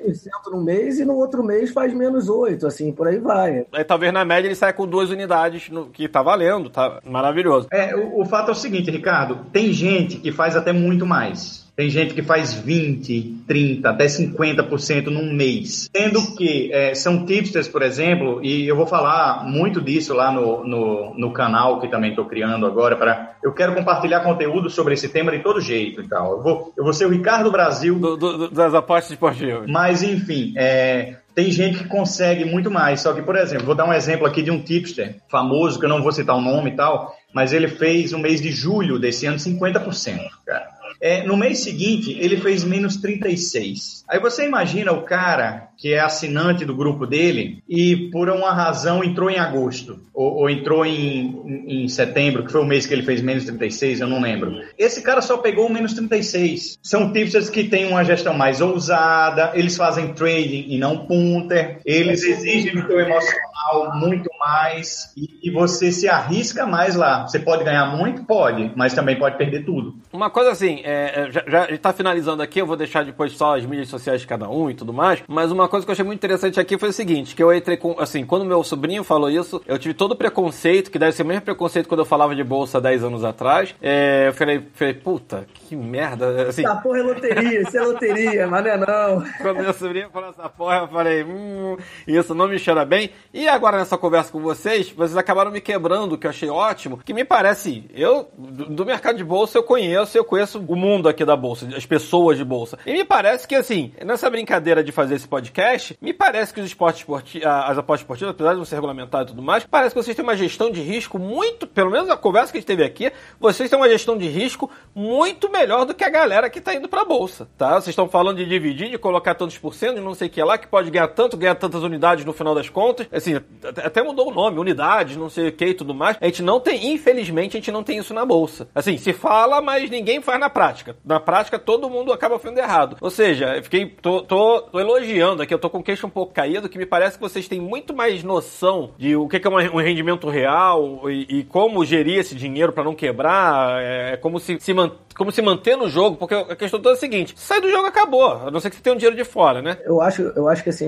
no mês e no outro mês faz menos 8%, assim, por aí vai. Aí talvez na média ele saia com duas unidades, no, que tá valendo, tá maravilhoso. É, o, o fato é o seguinte, Ricardo, tem gente que faz até muito mais. Tem gente que faz 20, 30, até 50% num mês. Sendo que é, são tipsters, por exemplo, e eu vou falar muito disso lá no, no, no canal que também estou criando agora. para Eu quero compartilhar conteúdo sobre esse tema de todo jeito e tal. Eu vou, eu vou ser o Ricardo Brasil. Do- do- das apostas esportivas. Mas, enfim, é, tem gente que consegue muito mais. Só que, por exemplo, vou dar um exemplo aqui de um tipster famoso, que eu não vou citar o nome e tal, mas ele fez no mês de julho desse ano 50%, cara. É, no mês seguinte, ele fez menos 36. Aí você imagina o cara que é assinante do grupo dele e por uma razão entrou em agosto ou, ou entrou em, em, em setembro, que foi o mês que ele fez menos 36, eu não lembro. Esse cara só pegou o menos 36. São tipsters que têm uma gestão mais ousada, eles fazem trading e não punter, eles exigem do teu emocional muito mais e, e você se arrisca mais lá. Você pode ganhar muito? Pode, mas também pode perder tudo. Uma coisa assim, é, é, já, já está finalizando aqui, eu vou deixar depois só as mídias sociais de cada um e tudo mais, mas uma coisa que eu achei muito interessante aqui foi o seguinte, que eu entrei com, assim, quando meu sobrinho falou isso, eu tive todo o preconceito, que deve ser o mesmo preconceito quando eu falava de bolsa 10 anos atrás, é, eu falei, falei, puta, que merda, assim, Essa porra é loteria, isso é loteria, mas não é não. quando meu sobrinho falou essa porra, eu falei, hum, isso não me cheira bem. E agora nessa conversa com vocês, vocês acabaram me quebrando, que eu achei ótimo, que me parece, eu, do, do mercado de bolsa, eu conheço, eu conheço o mundo aqui da bolsa, as pessoas de bolsa. E me parece que, assim, nessa brincadeira de fazer esse podcast, me parece que os esportes esportivos, as apostas esportivas, apesar de não ser regulamentado e tudo mais, parece que vocês têm uma gestão de risco muito, pelo menos na conversa que a gente teve aqui, vocês têm uma gestão de risco muito melhor do que a galera que tá indo pra bolsa, tá? Vocês estão falando de dividir, de colocar tantos por cento, de não sei o que lá, que pode ganhar tanto, ganhar tantas unidades no final das contas. Assim, até mudou o nome, unidades, não sei o que e tudo mais. A gente não tem, infelizmente, a gente não tem isso na bolsa. Assim, se fala, mas ninguém faz na prática. Na prática, todo mundo acaba fazendo errado. Ou seja, eu fiquei, tô, tô, tô elogiando aqui, eu tô com o queixo um pouco caído, que me parece que vocês têm muito mais noção de o que é um rendimento real e, e como gerir esse dinheiro pra não quebrar, é, como se, se como se manter no jogo, porque a questão toda é a seguinte: sai do jogo, acabou. A não ser que você tenha um dinheiro de fora, né? Eu acho, eu acho que assim,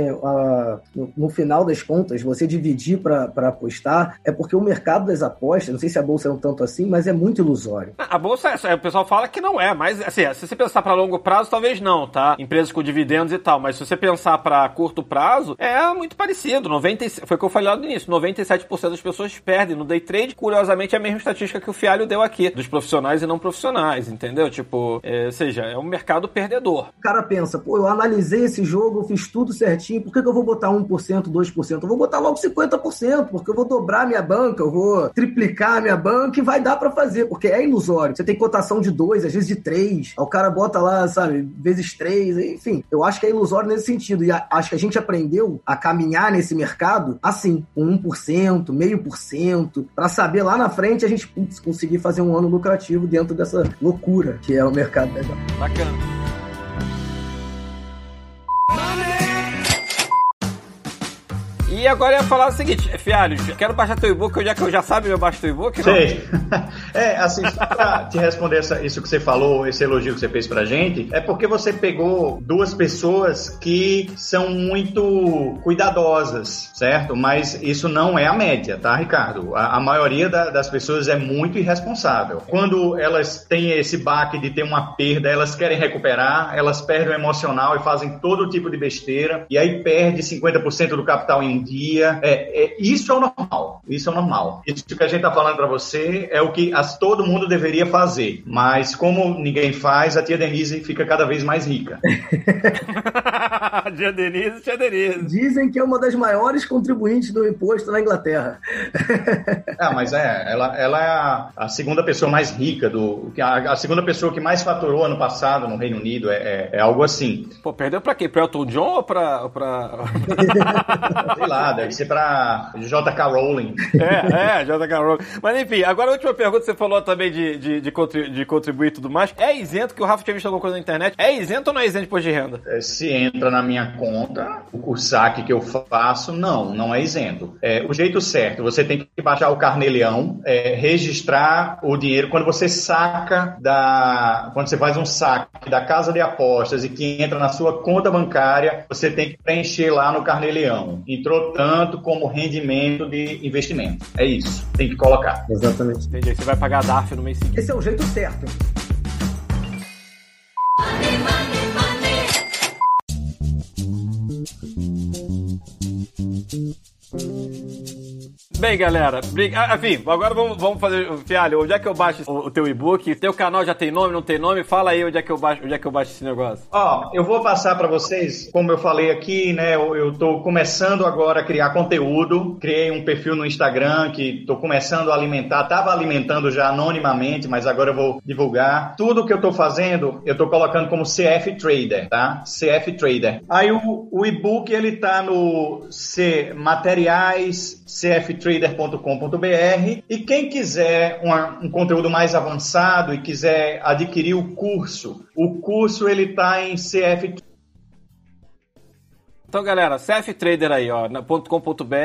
no, no final das contas, você dividir para apostar é porque o mercado das apostas, não sei se a bolsa é um tanto assim, mas é muito ilusório. A bolsa, é- o pessoal fala que não é, mas assim, se você pensar pra longo prazo, talvez não, tá? Empresas com dividendos e tal, mas se você pensar pra curto prazo, é muito parecido. 90, e- foi o que eu falei lá no início: 97% das pessoas perdem no day trade. Curiosamente, é a mesma estatística que o Fialho deu aqui, dos profissionais e não profissionais, entendeu? Tipo, é, ou seja, é um mercado perdedor. O cara pensa, pô, eu analisei esse jogo, eu fiz tudo certinho, por que, que eu vou botar 1%, 2%? Eu vou botar logo 50%, porque eu vou dobrar minha banca, eu vou triplicar minha banca e vai dar pra fazer, porque é ilusório. Você tem cotação de 2, às vezes de 3, o cara bota lá, sabe, vezes 3, enfim. Eu acho que é ilusório nesse sentido, e a- acho que a gente aprendeu a caminhar nesse mercado assim, com 1%, meio por cento, pra saber lá na frente a gente putz, conseguir fazer um ano lucrativo dentro dessa loucura que é o mercado. Bacana. E agora eu ia falar o seguinte, Fialho, quero baixar teu e-book, já que eu já sabe eu baixo teu e-book? Sei. É, assim, só pra te responder essa- isso que você falou, esse elogio que você fez pra gente, é porque você pegou duas pessoas que são muito cuidadosas, certo? Mas isso não é a média, tá, Ricardo? A, a maioria da- das pessoas é muito irresponsável. Quando elas têm esse baque de ter uma perda, elas querem recuperar, elas perdem o emocional e fazem todo tipo de besteira, e aí perde 50% do capital em um dia É, é, isso é o normal. Isso é o normal. Isso que a gente tá falando para você é o que as, todo mundo deveria fazer. Mas como ninguém faz, a tia Denise fica cada vez mais rica. tia Denise, tia Denise. Dizem que é uma das maiores contribuintes do imposto na Inglaterra. Ah, mas é, ela, ela é a, a segunda pessoa mais rica do. A, a segunda pessoa que mais faturou ano passado no Reino Unido. É, é, é algo assim. Pô, perdeu pra quê? Pro Elton John ou pra... pra... Sei lá, deve ser pra J.K. Rowling. É, é, JK Rowling. Mas enfim, agora a última pergunta, você falou também de, de, de, contri- de contribuir e tudo mais. É isento, que o Rafa tinha visto alguma coisa na internet, é isento ou não é isento de imposto de renda? É, Se entra na minha conta, o, saque que eu faço, não, não é isento. É, o jeito certo, você tem que baixar o carneleão, é, registrar o dinheiro quando você saca da. Quando você faz um saque da casa de apostas e que entra na sua conta bancária, você tem que preencher lá no carneleão. Entrou tanto como rendimento de investimento. É isso, tem que colocar. Exatamente. Entendi, você vai pagar a DARF no mês seguinte. Esse é o jeito certo. Bem, galera, ah, enfim, agora vamos, vamos fazer. Fialho, onde é que eu baixo o, o teu e-book? Teu canal já tem nome, não tem nome? Fala aí onde é que eu baixo, onde é que eu baixo esse negócio. Ó, eu vou passar para vocês, como eu falei aqui, né? Eu, eu tô começando agora a criar conteúdo. Criei um perfil no Instagram que tô começando a alimentar. Tava alimentando já anonimamente, mas agora eu vou divulgar. Tudo que eu tô fazendo, eu tô colocando como CF Trader, tá? CF Trader. Aí o, o e-book ele tá no C materiais cftrader.com.br e quem quiser um conteúdo mais avançado e quiser adquirir o curso, o curso ele tá em CF Então, galera, CF Trader aí, ó, .com.br,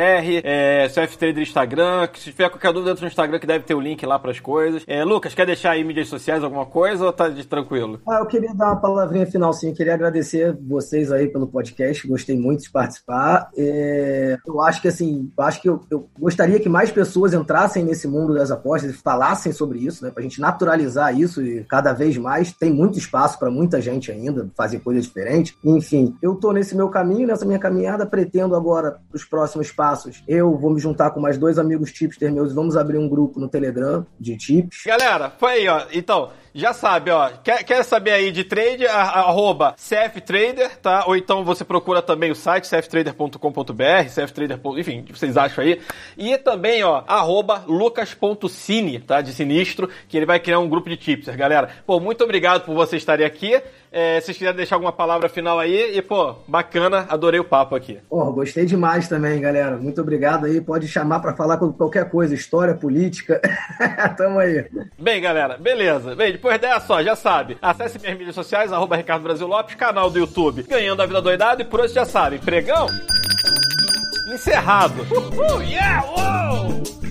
é, CF Trader Instagram, que se tiver qualquer dúvida entra no Instagram que deve ter o link lá pras coisas. É, Lucas, quer deixar aí mídias sociais alguma coisa ou tá de tranquilo? Ah, eu queria dar uma palavrinha final, sim. Queria agradecer vocês aí pelo podcast. Gostei muito de participar. É, eu acho que, assim, eu acho que eu, eu gostaria que mais pessoas entrassem nesse mundo das apostas e falassem sobre isso, né? Pra gente naturalizar isso e cada vez mais. Tem muito espaço para muita gente ainda fazer coisas diferentes. Enfim, eu tô nesse meu caminho, minha caminhada. Pretendo agora, os próximos passos, eu vou me juntar com mais dois amigos tipster meus e vamos abrir um grupo no Telegram de tips. Galera, foi aí, ó. Então, já sabe, ó. Quer, quer saber aí de trade? Arroba CFTrader, tá? Ou então você procura também o site cftrader.com.br, cftrader. Enfim, vocês acham aí. E também, ó, arroba lucas.cine, tá? De sinistro, que ele vai criar um grupo de tipsters, galera. Pô, muito obrigado por vocês estarem aqui. É, se vocês quiserem deixar alguma palavra final aí, e, pô, bacana, adorei o papo aqui. Porra, gostei demais também, galera. Muito obrigado aí. Pode chamar pra falar com qualquer coisa, história, política. Tamo aí. Bem, galera, beleza. Bem, depois dessa, só, já sabe. Acesse minhas mídias sociais, arroba Ricardo Brasil Lopes, canal do YouTube, Ganhando a Vida Doidado, e por hoje já sabe, pregão encerrado. Uhul, yeah, uou!